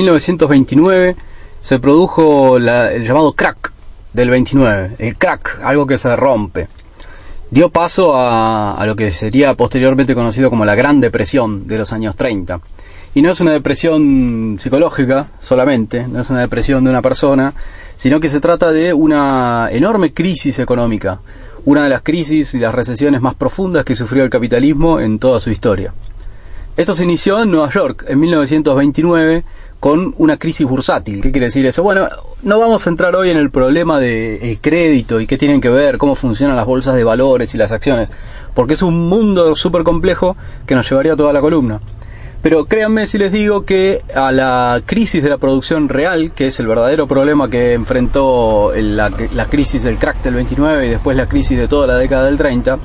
1929 se produjo la- el llamado crack del 29, el crack, algo que se rompe. Dio paso a, a lo que sería posteriormente conocido como la Gran Depresión de los años 30. Y no es una depresión psicológica solamente, no es una depresión de una persona, sino que se trata de una enorme crisis económica, una de las crisis y las recesiones más profundas que sufrió el capitalismo en toda su historia. Esto se inició en Nueva York en 1929 con una crisis bursátil. ¿Qué quiere decir eso? Bueno, no vamos a entrar hoy en el problema del crédito y qué tienen que ver, cómo funcionan las bolsas de valores y las acciones, porque es un mundo súper complejo que nos llevaría toda la columna. Pero créanme si les digo que a la crisis de la producción real, que es el verdadero problema que enfrentó la, la crisis del crack del 29 y después la crisis de toda la década del 30,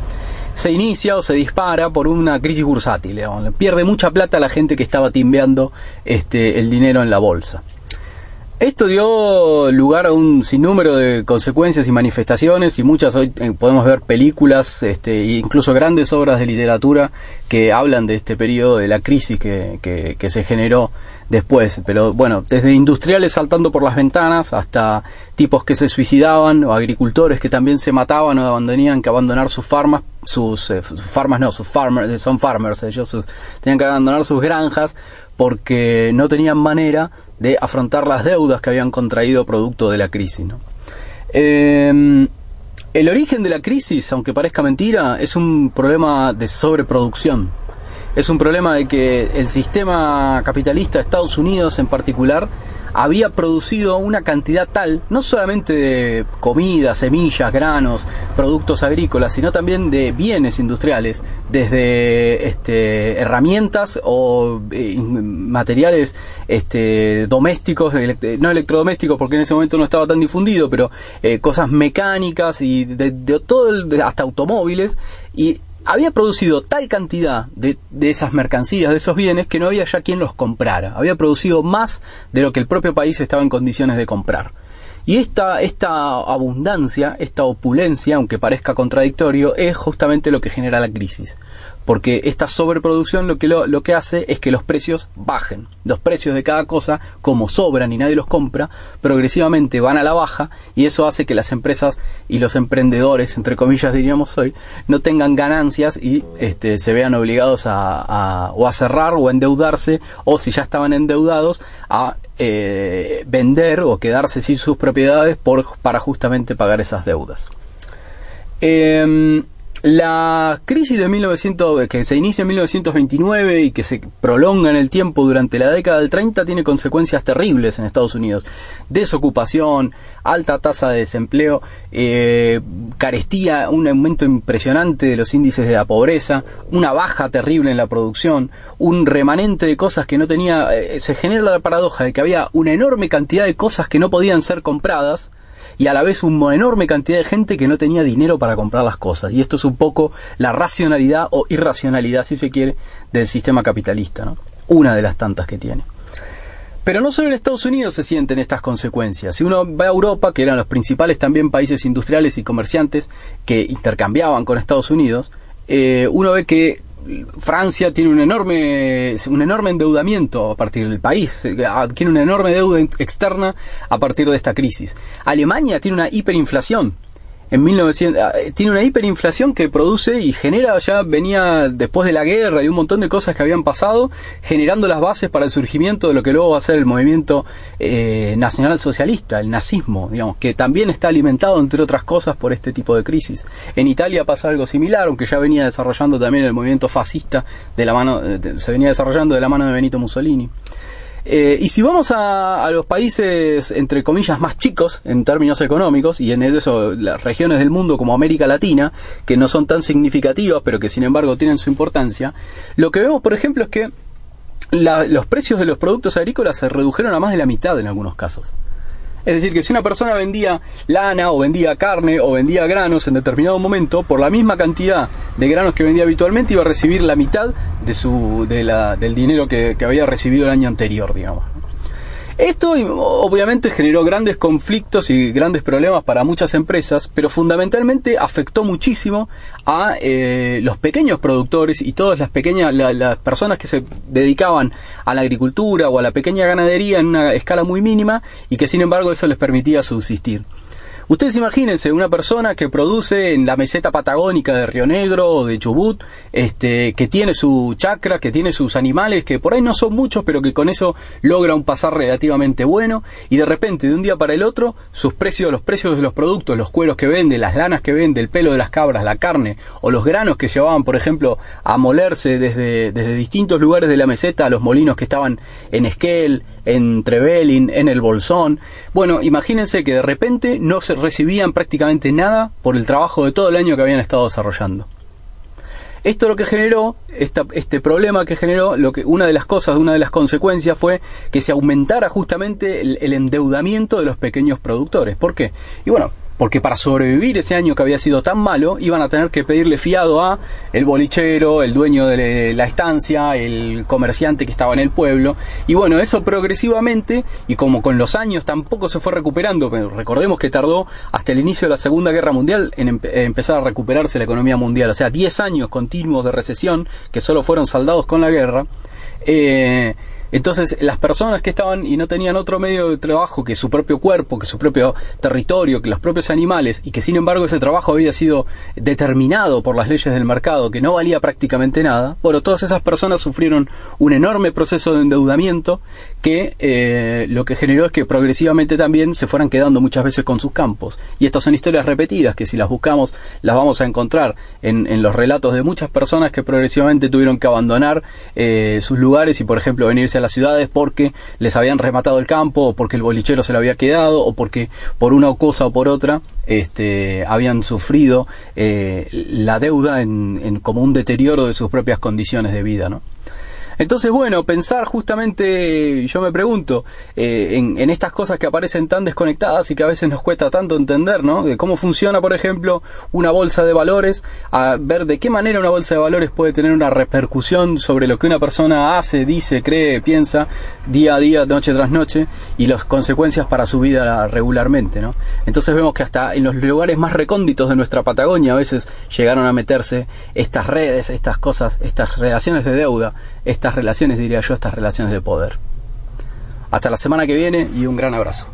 se inicia o se dispara por una crisis bursátil. digamos. Pierde mucha plata la gente que estaba timbeando este, el dinero en la bolsa. Esto dio lugar a un sinnúmero de consecuencias y manifestaciones y muchas hoy eh, podemos ver películas este, e incluso grandes obras de literatura que hablan de este periodo de la crisis que, que- que se generó después. Pero bueno, desde industriales saltando por las ventanas hasta tipos que se suicidaban o agricultores que también se mataban o tenían que abandonar sus farmas, sus, eh, farmas no, sus farmers, son farmers, ellos tenían que abandonar sus granjas porque no tenían manera de afrontar las deudas que habían contraído producto de la crisis. Eh, el origen de la crisis, aunque parezca mentira, es un problema de sobreproducción. Es un problema de que el sistema capitalista de Estados Unidos en particular había producido una cantidad tal, no solamente de comida, semillas, granos, productos agrícolas, sino también de bienes industriales, desde este, herramientas o eh, materiales este, domésticos, no electrodomésticos porque en ese momento no estaba tan difundido, pero eh, cosas mecánicas y de, todo, hasta automóviles, y había producido tal cantidad de, de, esas mercancías, de esos bienes, que no había ya quien los comprara. Había producido más de lo que el propio país estaba en condiciones de comprar. Y esta, esta abundancia, esta opulencia, aunque parezca contradictorio, es justamente lo que genera la crisis porque esta sobreproducción lo que, lo, que hace es que los precios bajen. Los precios de cada cosa, como sobran y nadie los compra, progresivamente van a la baja y eso hace que las empresas y los emprendedores, entre comillas diríamos hoy, no tengan ganancias y este, se vean obligados a, o a cerrar o a endeudarse o si ya estaban endeudados a eh, vender o quedarse sin sus propiedades por, para justamente pagar esas deudas. Em, la crisis de 1900, que se inicia en 1929 y que se prolonga en el tiempo durante la década del 30 tiene consecuencias terribles en Estados Unidos. Desocupación, alta tasa de desempleo, eh, carestía, un aumento impresionante de los índices de la pobreza, una baja terrible en la producción, un remanente de cosas que no tenía... Eh, se genera la paradoja de que había una enorme cantidad de cosas que no podían ser compradas, y a la vez una enorme cantidad de gente que no tenía dinero para comprar las cosas. Y esto es un poco la racionalidad o irracionalidad, si se quiere, del sistema capitalista, ¿no? Una de las tantas que tiene. Pero no solo en Estados Unidos se sienten estas consecuencias. Si uno va a Europa, que eran los principales también países industriales y comerciantes que intercambiaban con Estados Unidos, eh, uno ve que Francia tiene un enorme, un enorme endeudamiento a partir del país, tiene una enorme deuda externa a partir de esta crisis. Alemania tiene una hiperinflación en 1900 ah, tiene una hiperinflación que produce y genera ya venía después de la guerra y un montón de cosas que habían pasado generando las bases para el surgimiento de lo que luego va a ser el movimiento eh, nacional socialista el nazismo digamos que también está alimentado entre otras cosas por este tipo de crisis. En Italia pasa algo similar aunque ya venía desarrollando también el movimiento fascista de la mano se venía desarrollando de la mano de Benito Mussolini eh, y si vamos a, los países, entre comillas, más chicos en términos económicos, y en eso las regiones del mundo como América Latina, que no son tan significativas, pero que sin embargo tienen su importancia, lo que vemos, por ejemplo, es que los precios de los productos agrícolas se redujeron a más de la mitad en algunos casos. Es decir, que si una persona vendía lana o vendía carne o vendía granos en determinado momento, por la misma cantidad de granos que vendía habitualmente iba a recibir la mitad de su, de la, del dinero que, que había recibido el año anterior, digamos. Esto obviamente generó grandes conflictos y grandes problemas para muchas empresas, pero fundamentalmente afectó muchísimo a eh, los pequeños productores y todas las pequeñas, las personas que se dedicaban a la agricultura o a la pequeña ganadería en una escala muy mínima y que sin embargo eso les permitía subsistir. Ustedes imagínense una persona que produce en la meseta patagónica de Río Negro o de Chubut, este, que tiene su chacra, que tiene sus animales, que por ahí no son muchos, pero que con eso logra un pasar relativamente bueno, y de repente, de un día para el otro, sus precios, los precios de los productos, los cueros que vende, las lanas que vende, el pelo de las cabras, la carne, o los granos que llevaban, por ejemplo, a molerse desde, desde distintos lugares de la meseta a los molinos que estaban en Esquel, en Trevelin, en el Bolsón. Bueno, imagínense que de repente no se recibían prácticamente nada por el trabajo de todo el año que habían estado desarrollando. Esto lo que generó, este problema que generó, lo que, una de las cosas, una de las consecuencias fue que se aumentara justamente el endeudamiento de los pequeños productores. ¿Por qué? Y bueno, porque para sobrevivir ese año que había sido tan malo iban a tener que pedirle fiado a el bolichero, el dueño de la estancia, el comerciante que estaba en el pueblo y bueno, eso progresivamente y como con los años tampoco se fue recuperando, pero recordemos que tardó hasta el inicio de la Segunda Guerra Mundial en empezar a recuperarse la economía mundial, o sea, 10 años continuos de recesión que solo fueron saldados con la guerra. Eh, Entonces, las personas que estaban y no tenían otro medio de trabajo que su propio cuerpo, que su propio territorio, que los propios animales, y que sin embargo ese trabajo había sido determinado por las leyes del mercado, que no valía prácticamente nada, bueno, todas esas personas sufrieron un enorme proceso de endeudamiento que eh, lo que generó es que progresivamente también se fueran quedando muchas veces con sus campos. Y estas son historias repetidas que si las buscamos las vamos a encontrar en, los relatos de muchas personas que progresivamente tuvieron que abandonar eh, sus lugares y por ejemplo venirse a las ciudades porque les habían rematado el campo o porque el bolichero se lo había quedado o porque por una cosa o por otra este, habían sufrido eh, la deuda en, en, como un deterioro de sus propias condiciones de vida, ¿no? Entonces, bueno, pensar justamente, yo me pregunto, eh, en, en, estas cosas que aparecen tan desconectadas y que a veces nos cuesta tanto entender, ¿no? De cómo funciona, por ejemplo, una bolsa de valores, a ver de qué manera una bolsa de valores puede tener una repercusión sobre lo que una persona hace, dice, cree, piensa, día a día, noche tras noche, y las consecuencias para su vida regularmente, ¿no? Entonces vemos que hasta en los lugares más recónditos de nuestra Patagonia a veces llegaron a meterse estas redes, estas cosas, estas relaciones de deuda, estas estas relaciones, diría yo, estas relaciones de poder. Hasta la semana que viene y un gran abrazo.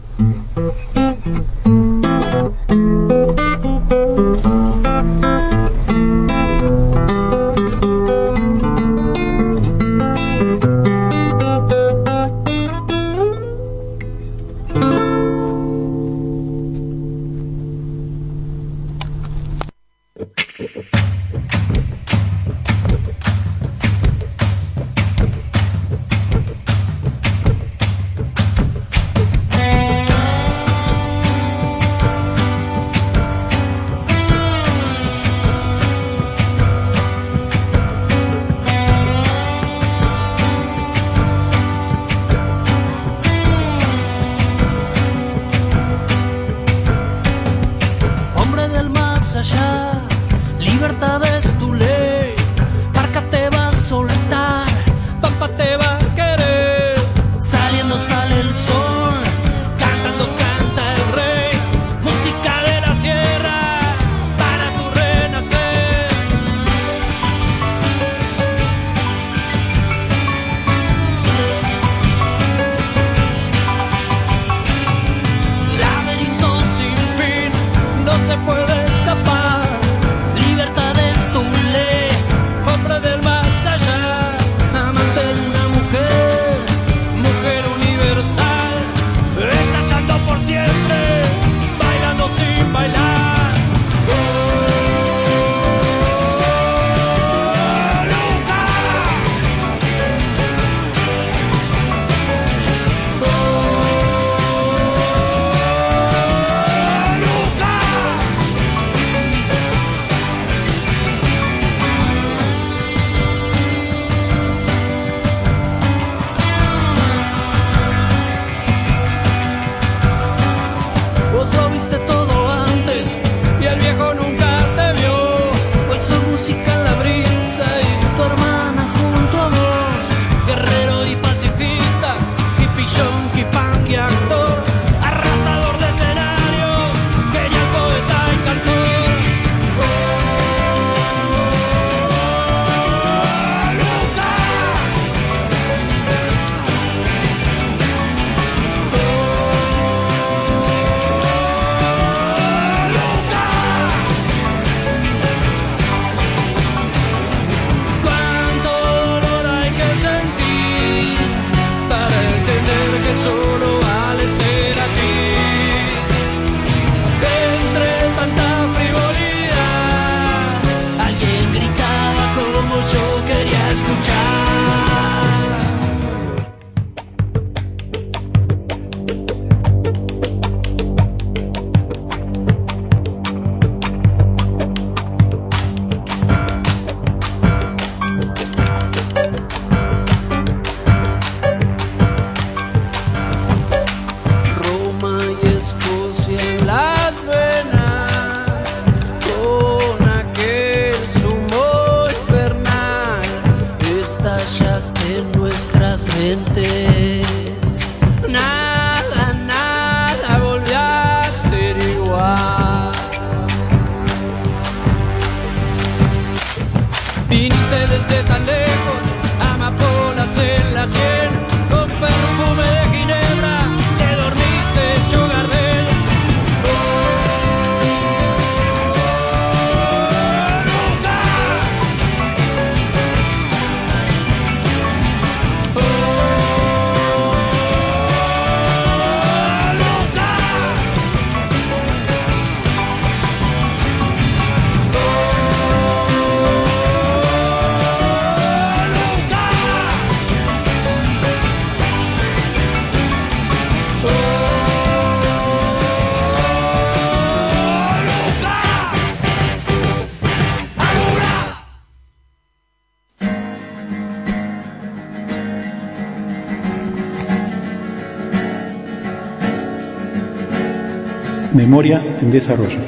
Memoria en Desarrollo.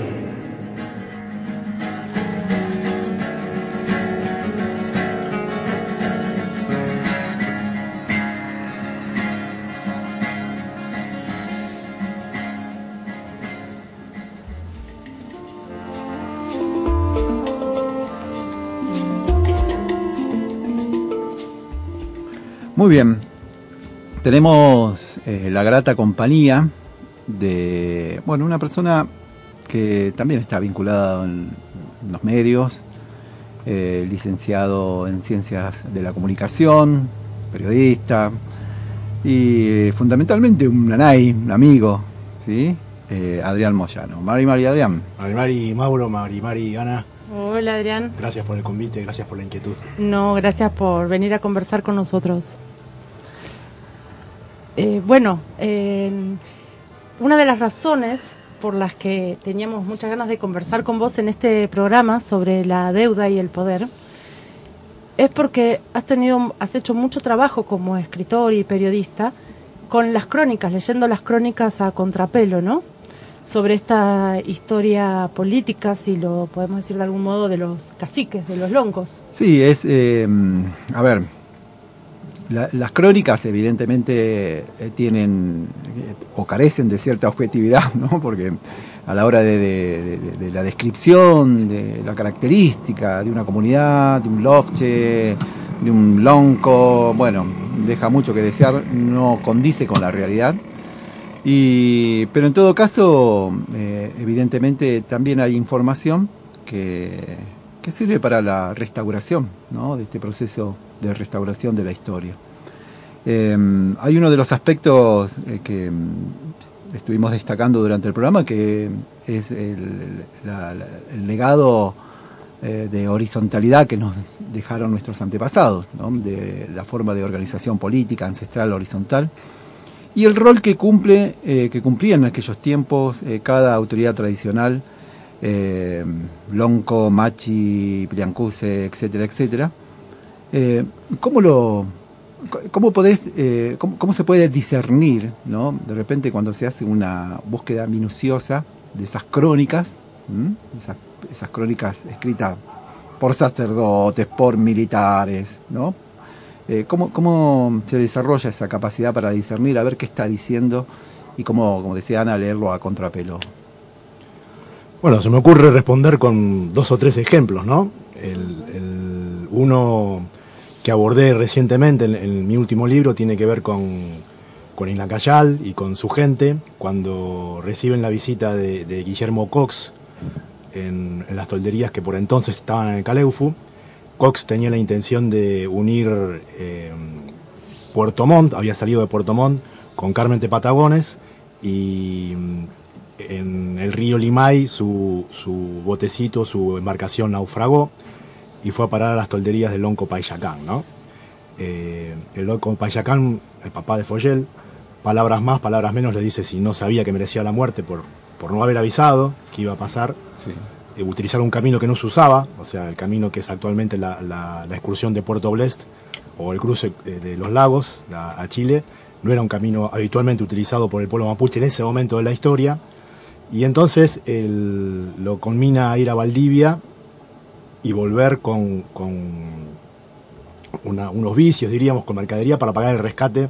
Muy bien. Tenemos eh, la grata compañía de, bueno, una persona que también está vinculada en los medios, eh, licenciado en Ciencias de la Comunicación, periodista y eh, fundamentalmente un nanay, un amigo, ¿sí? Eh, Adrián Moyano. Mari, Mari, Adrián. Mari, Mari, Mauro, Mari, Mari, Ana. Hola Adrián. Gracias por el convite, gracias por la inquietud. No, gracias por venir a conversar con nosotros. Eh, bueno, eh, una de las razones por las que teníamos muchas ganas de conversar con vos en este programa sobre la deuda y el poder es porque has tenido, has hecho mucho trabajo como escritor y periodista con las crónicas, leyendo las crónicas a contrapelo, ¿no? Sobre esta historia política, si lo podemos decir de algún modo, de los caciques, de los loncos. Sí, es, eh, a ver, la, las crónicas evidentemente eh, tienen eh, o carecen de cierta objetividad, <laughs> ¿no? Porque a la hora de, la descripción, de la característica de una comunidad, de un lofche, de un lonco, bueno, deja mucho que desear, no condice con la realidad. Y, pero en todo caso, eh, evidentemente también hay información que, que sirve para la restauración ¿no? de este proceso de restauración de la historia. Eh, hay uno de los aspectos eh, que mm, estuvimos destacando durante el programa, que es el, legado eh, de horizontalidad que nos dejaron nuestros antepasados, de la forma de organización política ancestral horizontal y el rol que cumple, eh, que cumplía en aquellos tiempos cada autoridad tradicional, eh, Lonco, Machi, Priancuse, etcétera, etcétera. Eh, ¿Cómo lo, cómo podés, eh, cómo, se puede discernir, no? De repente cuando se hace una búsqueda minuciosa de esas crónicas, esas, esas, crónicas escritas por sacerdotes, por militares, ¿no? Eh, ¿cómo, ¿Cómo se desarrolla esa capacidad para discernir, a ver qué está diciendo y cómo, como decía Ana, leerlo a contrapelo? Bueno, se me ocurre responder con dos o tres ejemplos, ¿no? El, uno que abordé recientemente en, mi último libro tiene que ver con, con Inacayal y con su gente, cuando reciben la visita de, Guillermo Cox en, en, las tolderías que por entonces estaban en el Caleufu. Cox tenía la intención de unir eh, Puerto Montt, había salido de Puerto Montt con Carmen de Patagones y en el río Limay su, su botecito, su embarcación naufragó y fue a parar a las tolderías del Lonco Payacán, ¿no? Eh, el Lonco Payacán, el papá de Foyel, palabras más, palabras menos, le dice si no sabía que merecía la muerte por, por no haber avisado que iba a pasar, sí. eh, utilizar un camino que no se usaba, o sea, el camino que es actualmente la, la, la excursión de Puerto Blest o el cruce eh, de los lagos a, a Chile, no era un camino habitualmente utilizado por el pueblo mapuche en ese momento de la historia, y entonces él lo conmina a ir a Valdivia y volver con, con una, unos vicios, diríamos, con mercadería para pagar el rescate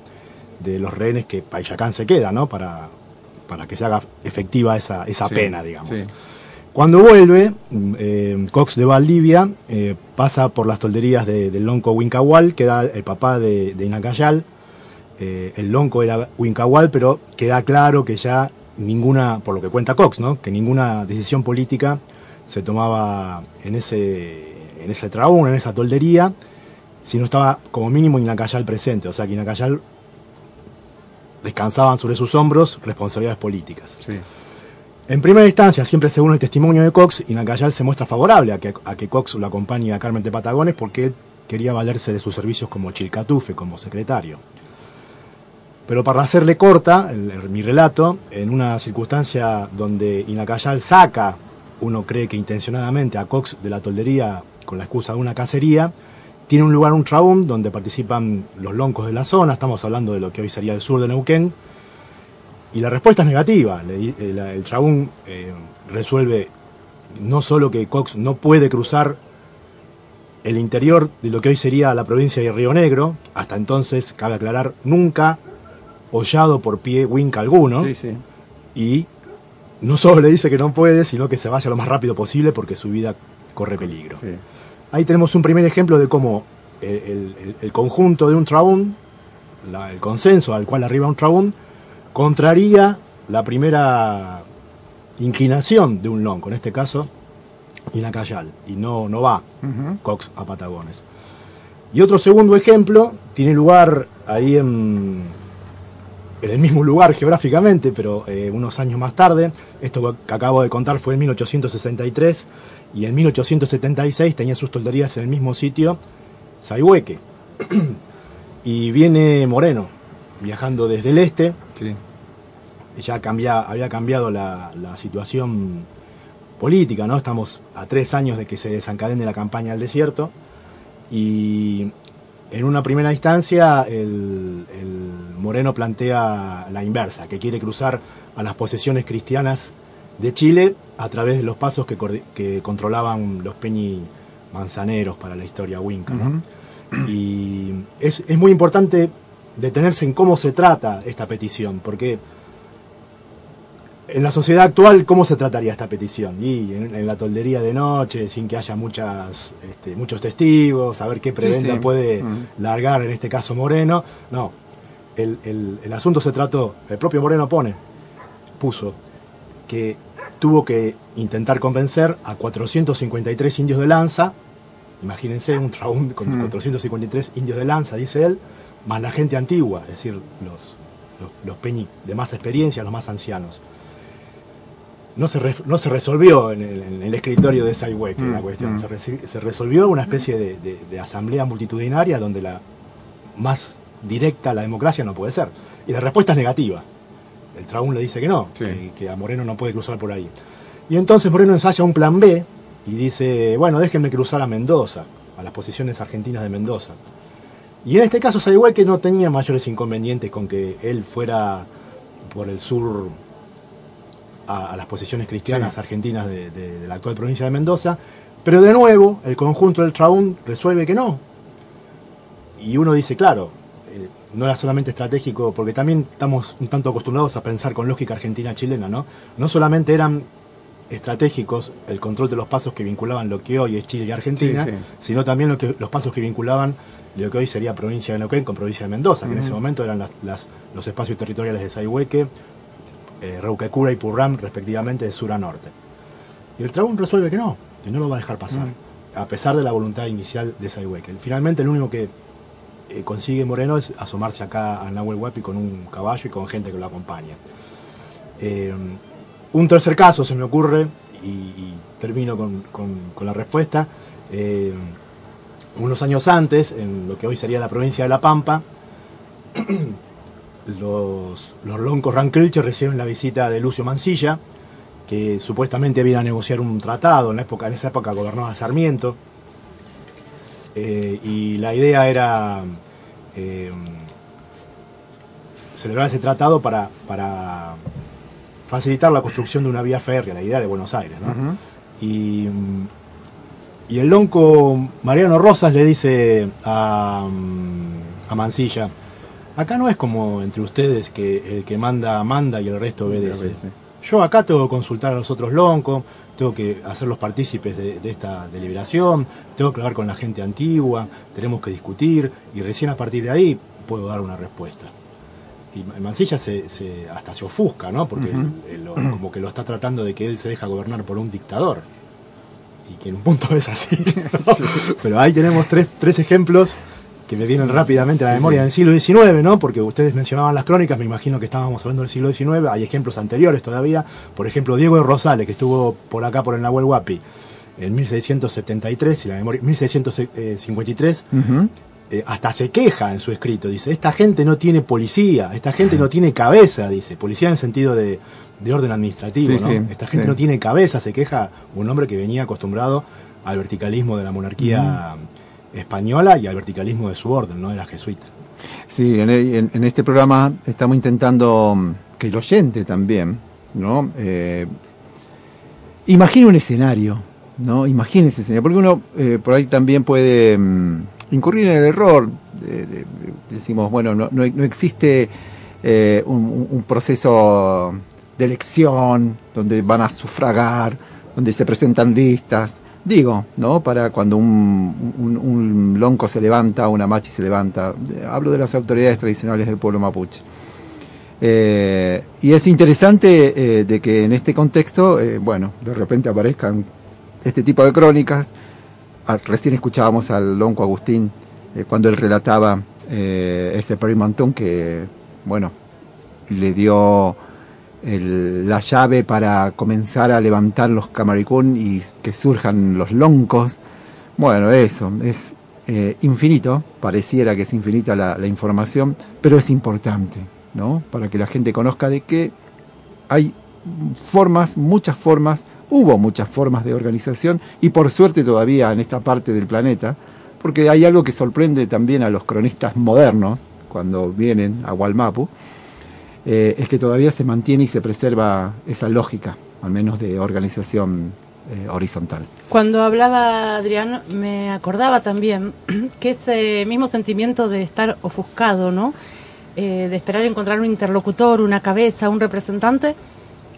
de los rehenes que Payacán se queda, ¿no? Para, para que se haga efectiva esa, esa sí, pena, digamos. Sí. Cuando vuelve, eh, Cox de Valdivia eh, pasa por las tolderías de, del lonco Wincahual, que era el papá de, de Inacayal. Eh, el lonco era Wincahual, pero queda claro que ya ninguna, por lo que cuenta Cox, ¿no? que ninguna decisión política se tomaba en ese, en ese traún, en esa toldería, si no estaba como mínimo Inacayal presente. O sea que Inacayal descansaban sobre sus hombros responsabilidades políticas. Sí. En primera instancia, siempre según el testimonio de Cox, Inacayal se muestra favorable a que, a que Cox lo acompañe a Carmen de Patagones porque él quería valerse de sus servicios como chilcatufe, como secretario. Pero para hacerle corta mi relato, en una circunstancia donde Inacayal saca, uno cree que intencionadamente, a Cox de la toldería con la excusa de una cacería, tiene un lugar, un traum, donde participan los loncos de la zona, estamos hablando de lo que hoy sería el sur de Neuquén, Y la respuesta es negativa. El, el eh, resuelve no solo que Cox no puede cruzar el interior de lo que hoy sería la provincia de Río Negro, hasta entonces, cabe aclarar, nunca hollado por pie Winca alguno, Sí, sí. y no solo le dice que no puede, sino que se vaya lo más rápido posible porque su vida corre peligro. sí. Ahí tenemos un primer ejemplo de cómo el, el- el conjunto de un Traún, la- el consenso al cual arriba un Traún, contraría la primera inclinación de un lonco, en este caso Inacayal, y no, no va. Cox a Patagones. Y otro segundo ejemplo tiene lugar ahí en, en el mismo lugar geográficamente, pero eh, unos años más tarde. Esto que acabo de contar fue en 1863 y en 1876 tenía sus tolderías en el mismo sitio, Saihueque. <clears throat> y viene Moreno, viajando desde el este, Sí. ya cambia, había cambiado la, la situación política, ¿no? Estamos a tres años de que se desencadene la campaña al desierto y en una primera instancia el, el Moreno plantea la inversa, que quiere cruzar a las posesiones cristianas de Chile a través de los pasos que, controlaban los peñi manzaneros para la historia winca, ¿no? Y es, es muy importante detenerse en cómo se trata esta petición, porque en la sociedad actual, ¿cómo se trataría esta petición? Y en, en la toldería de noche, sin que haya muchas, este, muchos testigos, a ver qué preventa sí. puede Mm. largar, en este caso Moreno. No, el, el- el asunto se trató, el propio Moreno pone, puso, que tuvo que intentar convencer a 453 indios de lanza, imagínense un traún con Mm. 453 indios de lanza, dice él, más la gente antigua, es decir, los, los, los peñi de más experiencia, los más ancianos. No se, re- no se resolvió en el, en el escritorio de Mm, la cuestión, mm. se, resolvió una especie de, de- de asamblea multitudinaria donde la más directa la democracia no puede ser. Y la respuesta es negativa. El Traún le dice que no, Sí. que, que a Moreno no puede cruzar por ahí. Y entonces Moreno ensaya un plan B y dice, bueno, déjenme cruzar a Mendoza, a las posiciones argentinas de Mendoza. Y en este caso que no tenía mayores inconvenientes con que él fuera por el sur a, a las posiciones cristianas Sí. argentinas de, de- de la actual provincia de Mendoza, pero de nuevo el conjunto del Traún resuelve que no. Y uno dice, claro, eh, no era solamente estratégico, porque también estamos un tanto acostumbrados a pensar con lógica argentina-chilena, ¿no? No solamente eran estratégicos el control de los pasos que vinculaban lo que hoy es Chile y Argentina, Sí, sí. sino también lo que, los pasos que vinculaban lo que hoy sería provincia de Neuquén con provincia de Mendoza, que en ese momento eran las- las- los espacios territoriales de Saihueque, eh, Rauquecura y Purram, respectivamente, de sur a norte. Y el Traún resuelve que no, que no lo va a dejar pasar, a pesar de la voluntad inicial de Saihueque. Finalmente, el único que eh, consigue Moreno es asomarse acá a Nahuel Huapi con un caballo y con gente que lo acompaña. Eh, un tercer caso se me ocurre, y, y termino con, con- con la respuesta. Eh, unos años antes, en lo que hoy sería la provincia de La Pampa, los, los loncos Rankelche reciben la visita de Lucio Mansilla, que supuestamente viene a negociar un tratado, en, la época, en esa época gobernaba Sarmiento, eh, y la idea era eh, celebrar ese tratado para, para facilitar la construcción de una vía férrea, la idea de Buenos Aires. ¿no? Y, y el lonco Mariano Rosas le dice a, a Mansilla, acá no es como entre ustedes que el que manda, manda y el resto obedece. Yo acá tengo que consultar a los otros loncos, tengo que hacerlos partícipes de, de esta deliberación, tengo que hablar con la gente antigua, tenemos que discutir y recién a partir de ahí puedo dar una respuesta. Y Mansilla se, se- hasta se ofusca, ¿no? Porque Ujú. él lo- como que lo está tratando de que él se deja gobernar por un dictador. Y que en un punto <laughs> es así. ¿no? Pero ahí tenemos tres, tres ejemplos que me vienen rápidamente a la Sí, memoria sí. del siglo XIX, ¿no? Porque ustedes mencionaban las crónicas, me imagino que estábamos hablando del siglo XIX, hay ejemplos anteriores todavía. Por ejemplo, Diego de Rosales, que estuvo por acá por el Nahuel Huapi en 1673, si la memoria, 1653, Ujú. eh, hasta se queja en su escrito, dice, esta gente no tiene policía, esta gente no tiene cabeza, dice, policía en el sentido de, de orden administrativo, Sí, ¿no? sí, esta gente no tiene cabeza, se queja un hombre que venía acostumbrado al verticalismo de la monarquía española y al verticalismo de su orden, no era jesuita. Sí, en, en- este programa estamos intentando mm, que el oyente también, ¿no? Eh, imagine un escenario, ¿no? Imagine ese escenario, porque uno eh, por ahí también puede mm, incurrir en el error. de- de- de- decimos, bueno, no, existe eh, un proceso de elección donde van a sufragar, donde se presentan listas. Digo, ¿no? Para cuando un, lonco se levanta, una machi se levanta. Hablo de las autoridades tradicionales del pueblo mapuche. Eh, y es interesante eh, de que en este contexto, eh, bueno, de repente aparezcan este tipo de crónicas. Ah, Recién escuchábamos al lonco Agustín cuando él relataba ese perimantón que, bueno, le dio el- la llave para comenzar a levantar los camaricún y que surjan los loncos. Bueno, eso, es eh, infinito, pareciera que es infinita la, la información, pero es importante, ¿no? Para que la gente conozca de que hay formas, muchas formas, hubo muchas formas de organización y por suerte todavía en esta parte del planeta, porque hay algo que sorprende también a los cronistas modernos cuando vienen a Walmapu, eh, es que todavía se mantiene y se preserva esa lógica, al menos de organización eh, horizontal. Cuando hablaba Adrián, me acordaba también <clears throat> que ese mismo sentimiento de estar ofuscado, ¿no? Eh, de esperar encontrar un interlocutor, una cabeza, un representante,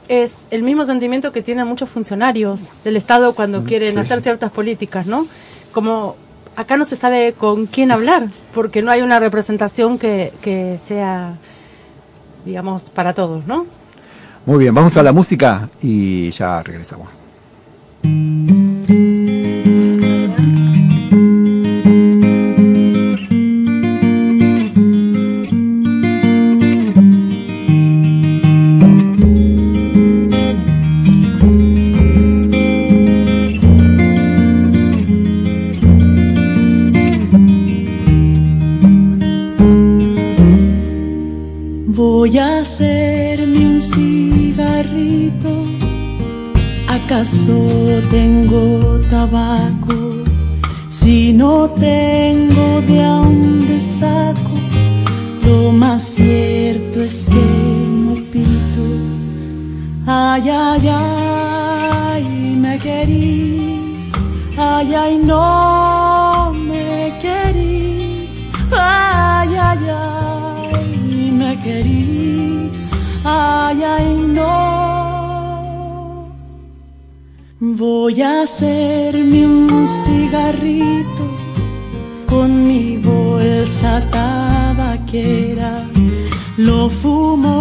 es el mismo sentimiento que tienen muchos funcionarios del Estado cuando quieren sí. hacer ciertas políticas, ¿no? Como acá no se sabe con quién hablar, porque no hay una representación que, que sea, digamos, para todos, ¿no? Muy bien, vamos a la música y ya regresamos. Hacerme un cigarrito con mi bolsa tabaquera. Lo fumo,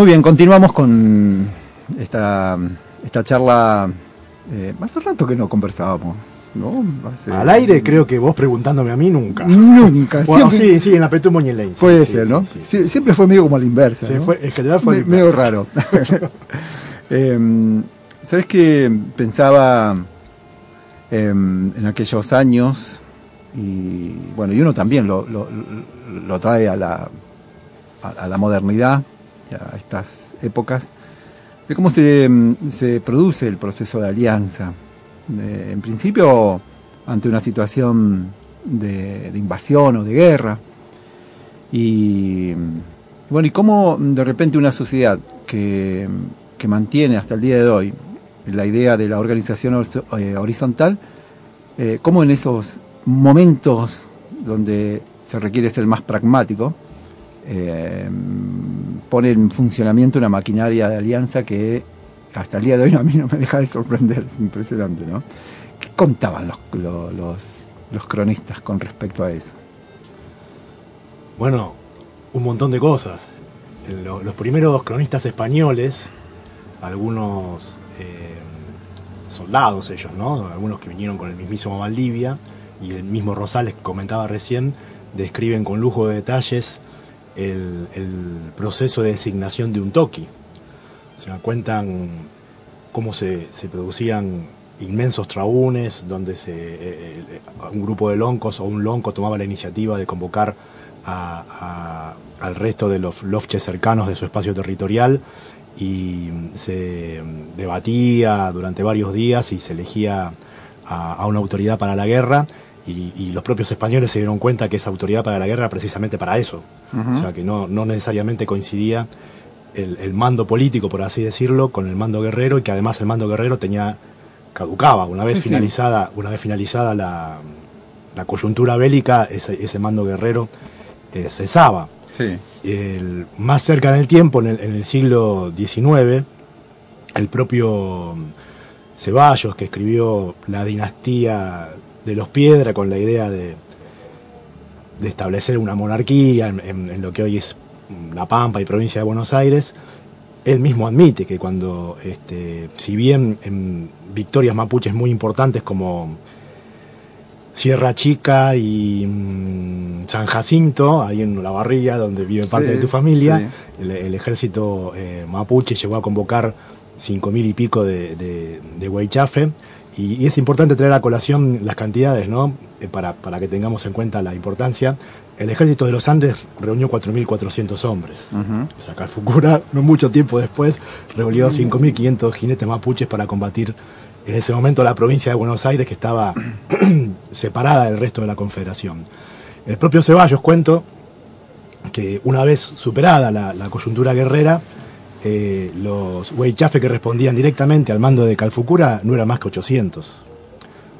Muy bien, continuamos con esta, esta charla. Eh, hace rato que no conversábamos, ¿no? Hace- Al aire creo que vos preguntándome a mí nunca. Nunca. <laughs> Bueno, siempre- sí, sí, en la Petú Moñel Lane, sí, Puede sí, ser, ¿no? sí, siempre fue medio como a la inversa. Sí, ¿no? fue- en general fue Me- medio raro. <laughs> <laughs> Em, ¿Sabes qué? Pensaba em, en aquellos años y bueno, y uno también lo, lo, lo trae a la, a, a la modernidad, a estas épocas, de cómo se, em, se produce el proceso de alianza. En principio, ante una situación de, invasión o de guerra, y bueno, y cómo de repente una sociedad que, que mantiene hasta el día de hoy la idea de la organización eh, horizontal, eh, cómo en esos momentos donde se requiere ser más pragmático, eh, pone en funcionamiento una maquinaria de alianza que hasta el día de hoy a mí no me deja de sorprender, es impresionante, ¿no? ¿Qué contaban los, lo- los, los cronistas con respecto a eso? Bueno, un montón de cosas. En lo- los primeros cronistas españoles, algunos eh, soldados ellos, ¿no? Algunos que vinieron con el mismísimo Valdivia y el mismo Rosales que comentaba recién, describen con lujo de detalles el, proceso de designación de un toqui. O sea, cuentan cómo se, producían inmensos traúnes, donde eh, eh, un grupo de loncos o un lonco tomaba la iniciativa de convocar al resto de los lofches cercanos de su espacio territorial y se debatía durante varios días y se elegía a una autoridad para la guerra y, y los propios españoles se dieron cuenta que esa autoridad para la guerra era precisamente para eso. O sea, que no, no necesariamente coincidía el, el mando político, por así decirlo, con el mando guerrero y que además el mando guerrero tenía caducaba una vez Sí, sí. finalizada una vez finalizada la, la coyuntura bélica ese, ese mando guerrero eh, cesaba Sí. el, más cerca en el tiempo en el, en el siglo XIX el propio Ceballos que escribió la dinastía de los Piedra con la idea de, de establecer una monarquía en, en- en lo que hoy es La Pampa y provincia de Buenos Aires, él mismo admite que cuando, este, si bien en victorias mapuches muy importantes como Sierra Chica y mm, San Jacinto, ahí en la barrilla donde vive parte Sí, de tu familia, sí. el, el ejército eh, mapuche llegó a convocar cinco mil y pico de, de, de Huaychafe, y, y es importante traer a colación las cantidades, ¿no? Eh, para, para que tengamos en cuenta la importancia. El ejército de los Andes reunió 4.400 hombres. Ujú. O sea, Calfucura, <laughs> no mucho tiempo después, reunió 5.500 jinetes mapuches para combatir en ese momento la provincia de Buenos Aires, que estaba <clears throat> separada del resto de la confederación. El propio Ceballos cuento que una vez superada la, la coyuntura guerrera, eh, los Huaychafe que respondían directamente al mando de Calfucura no eran más que 800.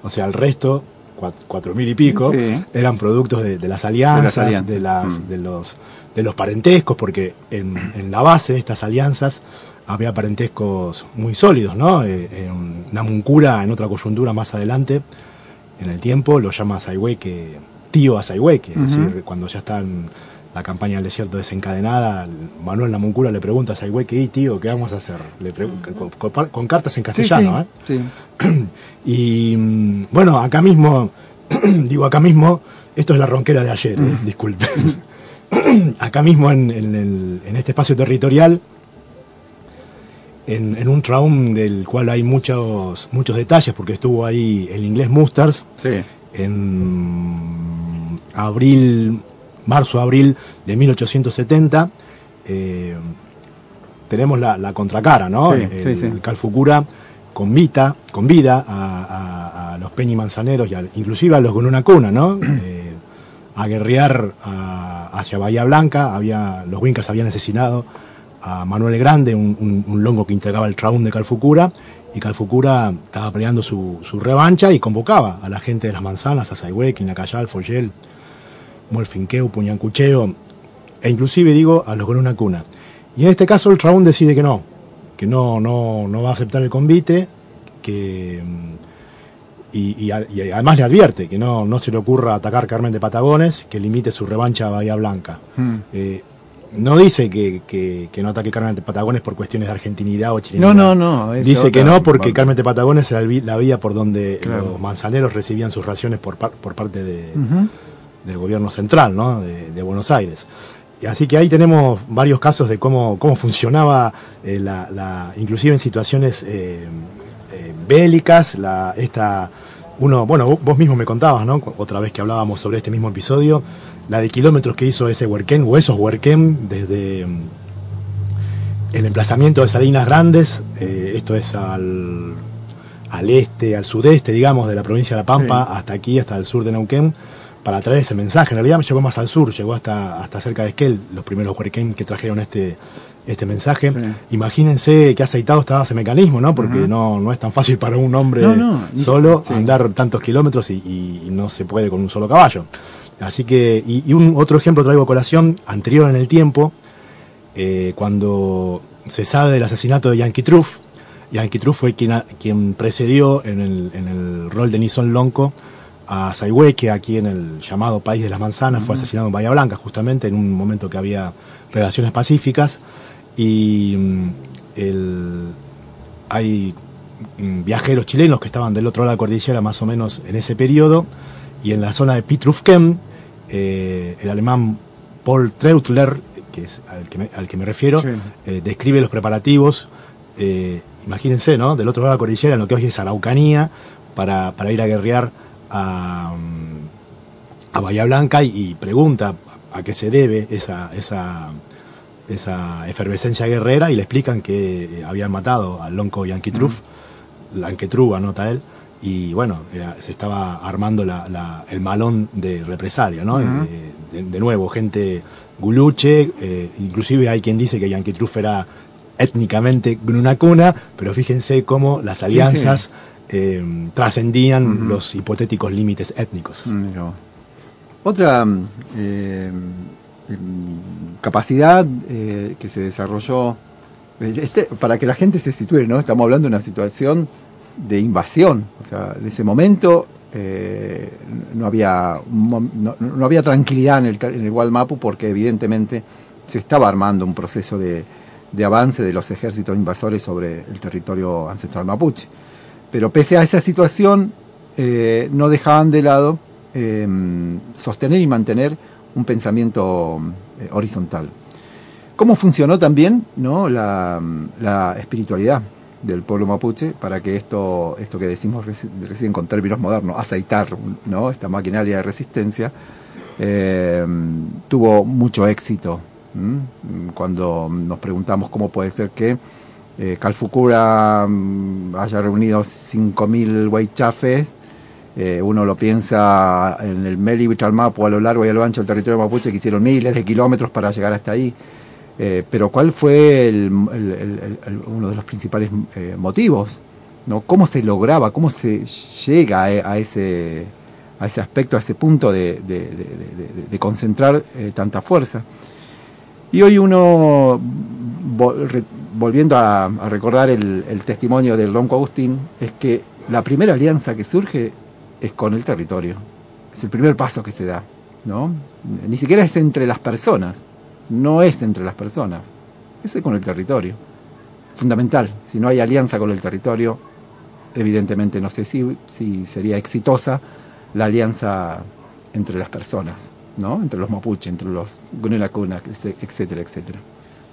O sea, el resto, cuat- cuatro mil y pico, Sí. eran productos de, de las alianzas, de, alianzas. las- Mm. de los, de los parentescos, porque en, en la base de estas alianzas había parentescos muy sólidos, ¿no? Eh, en Namuncura, en otra coyuntura más adelante, en el tiempo, lo llama Sayhueque, tío a Sayhueque, es decir, cuando ya está en la campaña del desierto desencadenada, Manuel Namuncura le pregunta a Sayhueque, y tío, ¿qué vamos a hacer? Le pregun- con, con- con cartas en castellano, ¿eh? sí, <clears throat> Y mm, bueno, acá mismo, <clears throat> digo acá mismo, esto es la ronquera de ayer, eh, disculpe. <clears throat> acá mismo en, en el- en este espacio territorial, en, en un traum del cual hay muchos, muchos detalles, porque estuvo ahí el inglés Musters, sí. en abril, marzo-abril de 1870. eh, tenemos la, la contracara, ¿no? Sí, el, sí, sí. el Calfucura convita, convida a, a- a los Peñi Manzaneros y al- inclusive a los con una cuna, ¿no? <clears throat> Eh, a guerrear a- hacia Bahía Blanca. Había, los Wincas habían asesinado a Manuel Grande, un, un- un longo que entregaba el traún de Calfucura, y Calfucura estaba peleando su, su revancha y convocaba a la gente de las manzanas, a Sayhueque, Nacayal, Foyel, Molfinqueo, Puñancucheo, e inclusive digo a los con una cuna. Y en este caso el Traún decide que no, que no, no, no va a aceptar el convite, que mm, y, y a- y además le advierte que no, no se le ocurra atacar Carmen de Patagones, que limite su revancha a Bahía Blanca. Mm. Eh, no dice que, que, que, no ataque Carmen de Patagones por cuestiones de argentinidad o chilenidad. No, no, no. Dice que no porque Carmen de Patagones era la vía por donde los manzaneros recibían sus raciones por, por parte de, del gobierno central, ¿no? De, Buenos Aires. Y así que ahí tenemos varios casos de cómo, cómo funcionaba eh, la, la, inclusive en situaciones eh, eh, bélicas, la, esta uno, bueno, vos mismo me contabas, ¿no? Otra vez que hablábamos sobre este mismo episodio, la de kilómetros que hizo ese Huerquén o esos Huerquén desde mm, el emplazamiento de Salinas Grandes, eh, esto es al, al este, al sudeste, digamos, de la provincia de La Pampa, hasta aquí, hasta el sur de Neuquén, para traer ese mensaje. En realidad llegó más al sur, llegó hasta, hasta cerca de Esquel, los primeros Huerquén que trajeron este, este mensaje. Imagínense qué aceitado estaba ese mecanismo, ¿no? Porque no, no es tan fácil para un hombre solo andar tantos kilómetros y, no se puede con un solo caballo. Así que, y, un otro ejemplo traigo a colación, anterior en el tiempo, eh, cuando se sabe del asesinato de Yankee Truff. Yankee Truff fue quien, quien precedió en el, en el rol de Nison Lonco a que aquí en el llamado País de las Manzanas, fue asesinado en Bahía Blanca, justamente en un momento que había relaciones pacíficas. Y mm, el, hay mm, viajeros chilenos que estaban del otro lado de la cordillera más o menos en ese periodo. Y en la zona de Pitrufkem eh, el alemán Paul Treutler que es al que me, al que me refiero eh, describe los preparativos eh, imagínense no del otro lado de la cordillera en lo que hoy es Araucanía para, para ir a guerrear a, a Bahía Blanca y, pregunta a qué se debe esa, esa esa efervescencia guerrera y le explican que eh, habían matado al Lonco Yankee Truff, mm. anota él, y bueno, se estaba armando la, el malón de represalia, ¿no? Eh, de, nuevo, gente guluche, eh, inclusive hay quien dice que Yankee Truff era étnicamente grunacuna, pero fíjense cómo las alianzas trascendían los hipotéticos límites étnicos. Mm, Otra capacidad eh, que se desarrolló este, para que la gente se sitúe, ¿no? Estamos hablando de una situación de invasión, o sea, en ese momento eh, no había no, había tranquilidad en el, en el Gualmapu porque evidentemente se estaba armando un proceso de, de avance de los ejércitos invasores sobre el territorio ancestral mapuche. Pero pese a esa situación, eh, no dejaban de lado sostener y mantener un pensamiento eh, horizontal. ¿Cómo funcionó también ¿no? la, espiritualidad del pueblo mapuche para que esto, esto que decimos recién con términos modernos, aceitar ¿no? esta maquinaria de resistencia, eh, tuvo mucho éxito? Cuando nos preguntamos cómo puede ser que eh, Calfucura mm, haya reunido 5.000 huaychafes eh, uno lo piensa en el Meli Mapo a lo largo y a lo ancho del territorio mapuche que hicieron miles de kilómetros para llegar hasta ahí. Eh, pero ¿cuál fue uno de los principales eh, motivos? ¿no? ¿Cómo se lograba, cómo se llega a, ese, a ese aspecto, a ese punto de, concentrar tanta fuerza? Y hoy uno, volviendo a, recordar el, testimonio del Ronco Agustín, es que la primera alianza que surge es con el territorio. Es el primer paso que se da, ¿no? Ni siquiera es entre las personas, no es entre las personas, es con el territorio. Fundamental, si no hay alianza con el territorio, evidentemente no sé si, si sería exitosa la alianza entre las personas, ¿no? Entre los mapuche, entre los gunelacuna, etcétera, etcétera.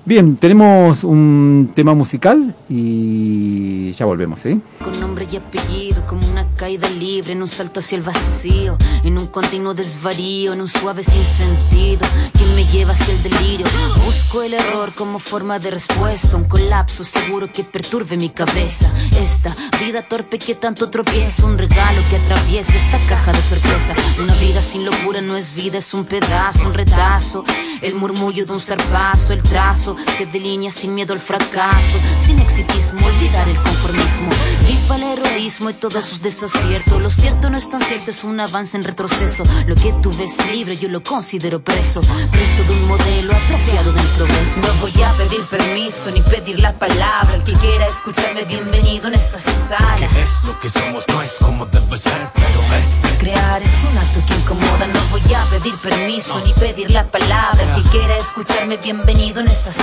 Bien, tenemos un tema musical y ya volvemos, ¿sí? Con nombre y apellido, como una caída libre, en un salto hacia el vacío, en un continuo desvarío, en un suave sinsentido, que me lleva hacia el delirio. Busco el error como forma de respuesta, un colapso seguro que perturbe mi cabeza. Esta vida torpe que tanto tropieza es un regalo que atraviesa esta caja de sorpresa. Una vida sin locura no es vida, es un pedazo, un retazo, el murmullo de un zarpazo, el trazo se delinea sin miedo al fracaso, sin exitismo, olvidar el conformismo. Viva el heroísmo y todos sus desaciertos. Lo cierto no es tan cierto, es un avance en retroceso. Lo que tú ves libre, yo lo considero preso. Preso de un modelo atrofiado del progreso. No voy a pedir permiso ni pedir la palabra. El que quiera escucharme, bienvenido en esta sala. Que es lo que somos, no es como debe ser, pero es. Crear es un acto que incomoda, no voy a pedir permiso ni pedir la palabra. El que quiera escucharme, bienvenido en esta sala.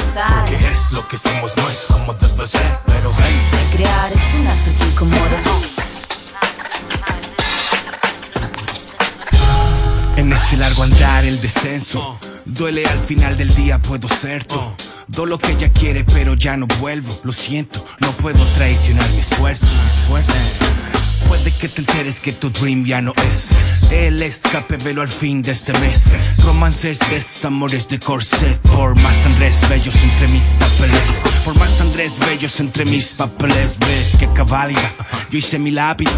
Que es lo que somos, no es como debe ser, pero hey. Si crear es un acto que incomoda. En este largo andar el descenso Duele al final del día puedo ser tú Do lo que ella quiere pero ya no vuelvo Lo siento, no puedo traicionar mi esfuerzo, mi esfuerzo Puede que te enteres que tu dream ya no es. El escape, velo al fin de este mes. Romances, desamores de corset. Por más Andrés bellos entre mis papeles. Por más Andrés bellos entre mis papeles. Ves que cabalga, yo hice mi lápiz.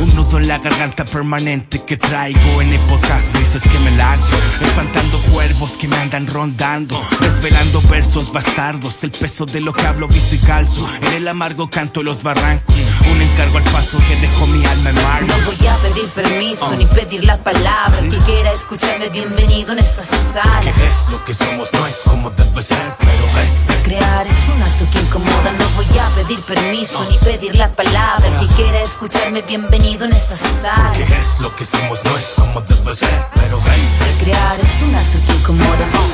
Un nudo en la garganta permanente que traigo En épocas grises que me lanzo. Espantando cuervos que me andan rondando. Desvelando versos bastardos. El peso de lo que hablo visto y calzo. En el amargo canto de los barrancos. Un encargo al paso que dejó mi alma en mar No voy a pedir permiso ni pedir la palabra. El que quiera escucharme, bienvenido en esta sala. Que es lo que somos, no es como debe ser, pero es Crear es un acto que incomoda. No voy a pedir permiso ni pedir la palabra. El que quiera escucharme, bienvenido en esta sala. Que es lo que somos, no es como debe ser, pero es Crear es un acto que incomoda. No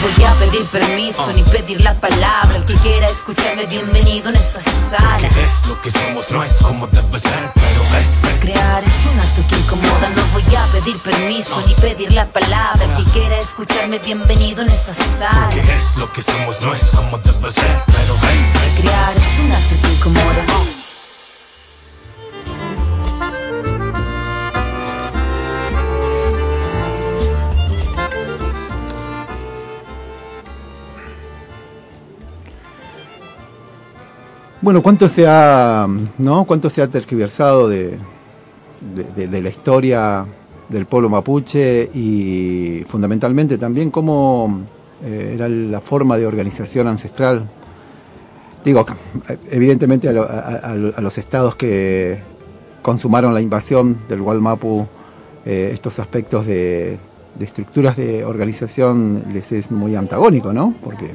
voy a pedir permiso ni pedir la palabra. El que quiera escucharme, bienvenido en esta sala. Es lo que somos, no es como debe ser, pero es Crear es un acto que incomoda. No voy a pedir permiso ni pedir la palabra. El que quiera escucharme, bienvenido en esta sala. Que es lo que somos, no es como debe ser, pero es Crear es un acto que incomoda. Bueno, ¿cuánto se ha, ¿no? ¿Cuánto se ha tergiversado de, de, la historia del pueblo mapuche y fundamentalmente también cómo eh, era la forma de organización ancestral? Digo, evidentemente a, lo- a los estados que consumaron la invasión del Gualmapu, eh, estos aspectos de, de estructuras de organización les es muy antagónico, ¿no? Porque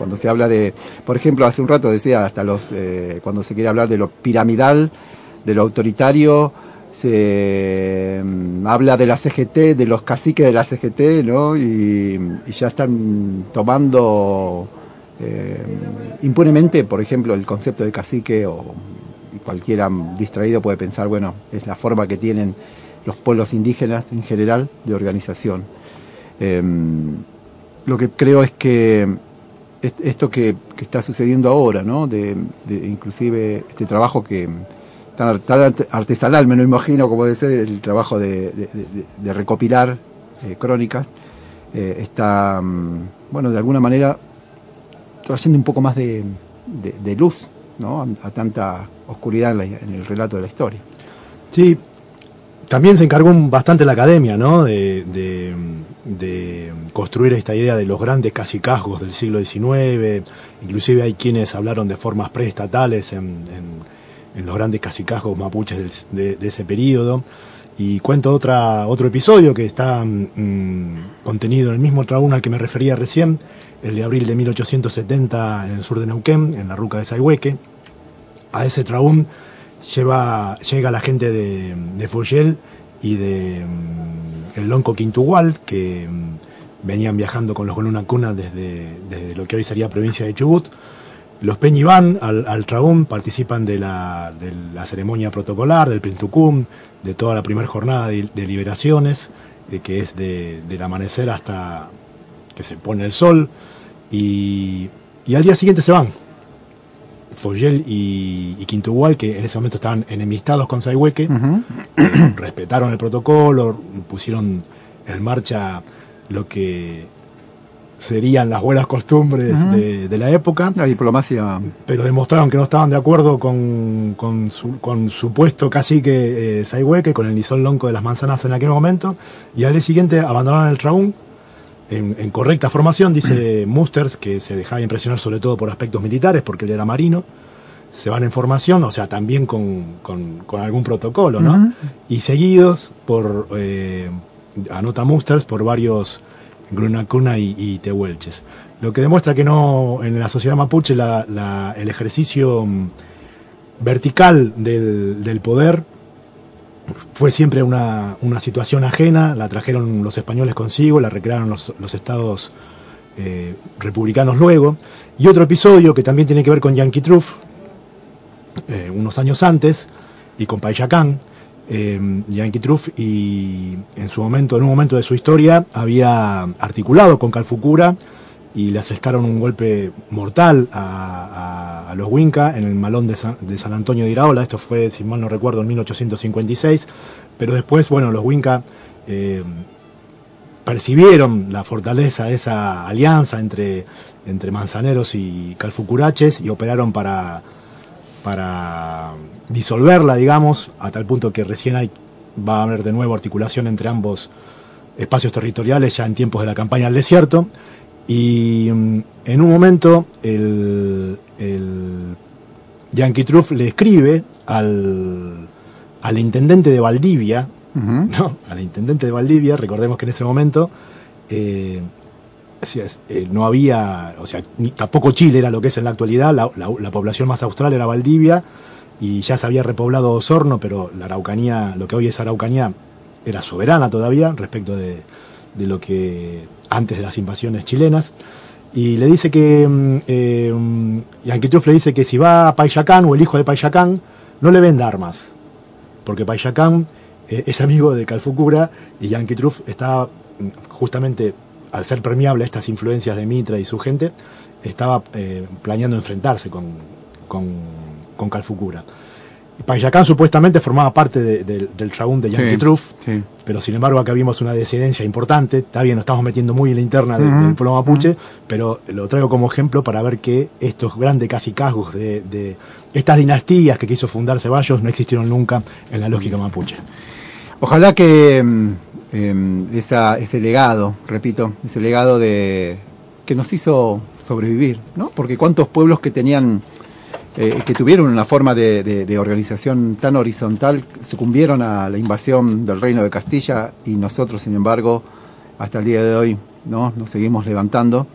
cuando se habla de, por ejemplo, hace un rato decía hasta los, eh, cuando se quiere hablar de lo piramidal, de lo autoritario, se mm, habla de la CGT, de los caciques de la CGT, ¿no? Y, ya están tomando eh, impunemente, por ejemplo, el concepto de cacique o cualquiera distraído puede pensar, bueno, es la forma que tienen los pueblos indígenas en general de organización. Eh, lo que creo es que esto que, que está sucediendo ahora, ¿no? De, inclusive este trabajo que tan, tan art- artesanal, me lo imagino, como debe ser el trabajo de, recopilar eh, crónicas, eh, está, mm, bueno, de alguna manera trayendo un poco más de, luz, ¿no? A, tanta oscuridad en, la- en el relato de la historia. Sí, también se encargó bastante la academia, ¿no? De, de- construir esta idea de los grandes cacicazgos del siglo XIX. Inclusive hay quienes hablaron de formas preestatales en, en- los grandes cacicazgos mapuches de ese periodo. Y cuento otra, otro episodio que está mm, contenido en el mismo tribunal al que me refería recién, el de abril de 1870 en el sur de Neuquén, en la ruca de Saihueque. A ese traún lleva, llega la gente de, de Foyel y de mm, el Lonco Quintugual, que mm, venían viajando con los Cuna desde, desde lo que hoy sería provincia de Chubut. Los Peñi van al, al participan de la, de la ceremonia protocolar, del Pintucum, de toda la primera jornada de, liberaciones, que es de, del amanecer hasta que se pone el sol, y al día siguiente se van. Foyel y, y Quintugual, que en ese momento estaban enemistados con Saihueque, <clears throat> respetaron el protocolo, pusieron en marcha lo que serían las buenas costumbres de la época. La diplomacia. Pero demostraron que no estaban de acuerdo con, con su, con su puesto cacique eh, Saihueque, con el Nisón Lonco de las Manzanas en aquel momento, y al día siguiente abandonaron el Traún en, en correcta formación, dice Musters, que se dejaba impresionar sobre todo por aspectos militares, porque él era marino, se van en formación, o sea, también con, con, algún protocolo, ¿no? Y seguidos por eh, Anota Musters por varios Grunacuna y, y Tehuelches. Lo que demuestra que no, en la sociedad mapuche, la, el ejercicio mm, vertical del, del poder fue siempre una, una, situación ajena, la trajeron los españoles consigo, la recrearon los, los estados eh, republicanos luego. Y otro episodio que también tiene que ver con Yankee Truff, eh, unos años antes, y con Payacán, eh, Yankee Truff, y en su momento, en un momento de su historia, había articulado con Calfucura y le asestaron un golpe mortal a, los Winca en el malón de San, Antonio de Iraola. Esto fue, si mal no recuerdo, en 1856. Pero después, bueno, los Winca eh, percibieron la fortaleza de esa alianza entre, entre manzaneros y calfucuraches y operaron para, para disolverla, digamos, a tal punto que recién hay, va a haber de nuevo articulación entre ambos espacios territoriales ya en tiempos de la campaña al desierto. Y mm, en un momento el, el Yankee Truff le escribe al, al intendente de Valdivia, <laughs> ¿no? Al intendente de Valdivia, recordemos que en ese momento eh, eh, no había, o sea, ni, tampoco Chile era lo que es en la actualidad, la, la, población más austral era Valdivia y ya se había repoblado Osorno, pero la Araucanía, lo que hoy es Araucanía, era soberana todavía respecto de, de lo que antes de las invasiones chilenas. Y le dice que, mm, eh, mm, le dice que si va a Payacán o el hijo de Payacán, no le venda armas. Porque Payacán eh, es amigo de Calfucura y Yankee Truff está mm, justamente al ser permeable a estas influencias de Mitra y su gente, estaba eh, planeando enfrentarse con, con, con Calfucura. Payacán supuestamente formaba parte del tragún de Yankee Truff, pero sin embargo acá vimos una disidencia importante. Está bien, nos estamos metiendo muy en la interna del pueblo mapuche, pero lo traigo como ejemplo para ver que estos grandes casicazgos de, de estas dinastías que quiso fundar Ceballos no existieron nunca en la lógica mapuche. Ojalá que mm, em, ese legado, repito, ese legado de que nos hizo sobrevivir, ¿no? Porque cuántos pueblos que tenían eh, que tuvieron una forma de, organización tan horizontal sucumbieron a la invasión del reino de Castilla y nosotros, sin embargo, hasta el día de hoy, ¿no? Nos seguimos levantando.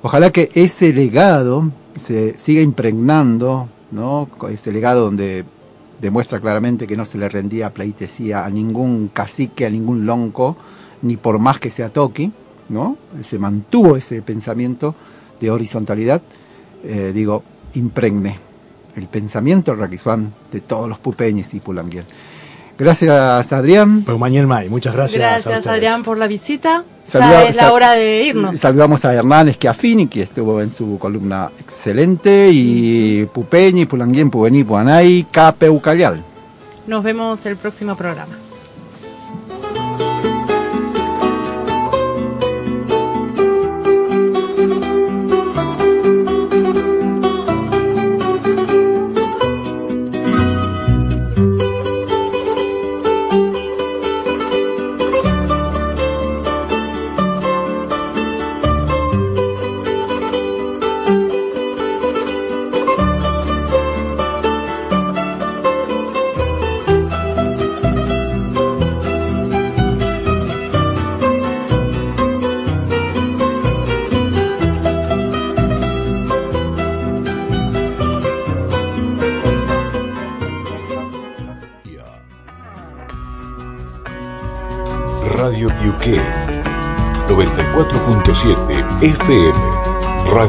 Ojalá que ese legado se siga impregnando, ¿no? Ese legado donde demuestra claramente que no se le rendía pleitesía a ningún cacique, a ningún lonco, ni por más que sea toqui, ¿no? Se mantuvo ese pensamiento de horizontalidad, eh, digo, impregne el pensamiento raquisuán de todos los pupeños y pulanguien. Gracias, Adrián. May, muchas gracias. Gracias, Adrián, por la visita. ya es la hora de irnos. Saludamos a Hernán Esquiafini, que estuvo en su columna excelente, y Pupeñi, Pulanguien, Puvení, Puanay, Cape Ucayal. Nos vemos el próximo programa.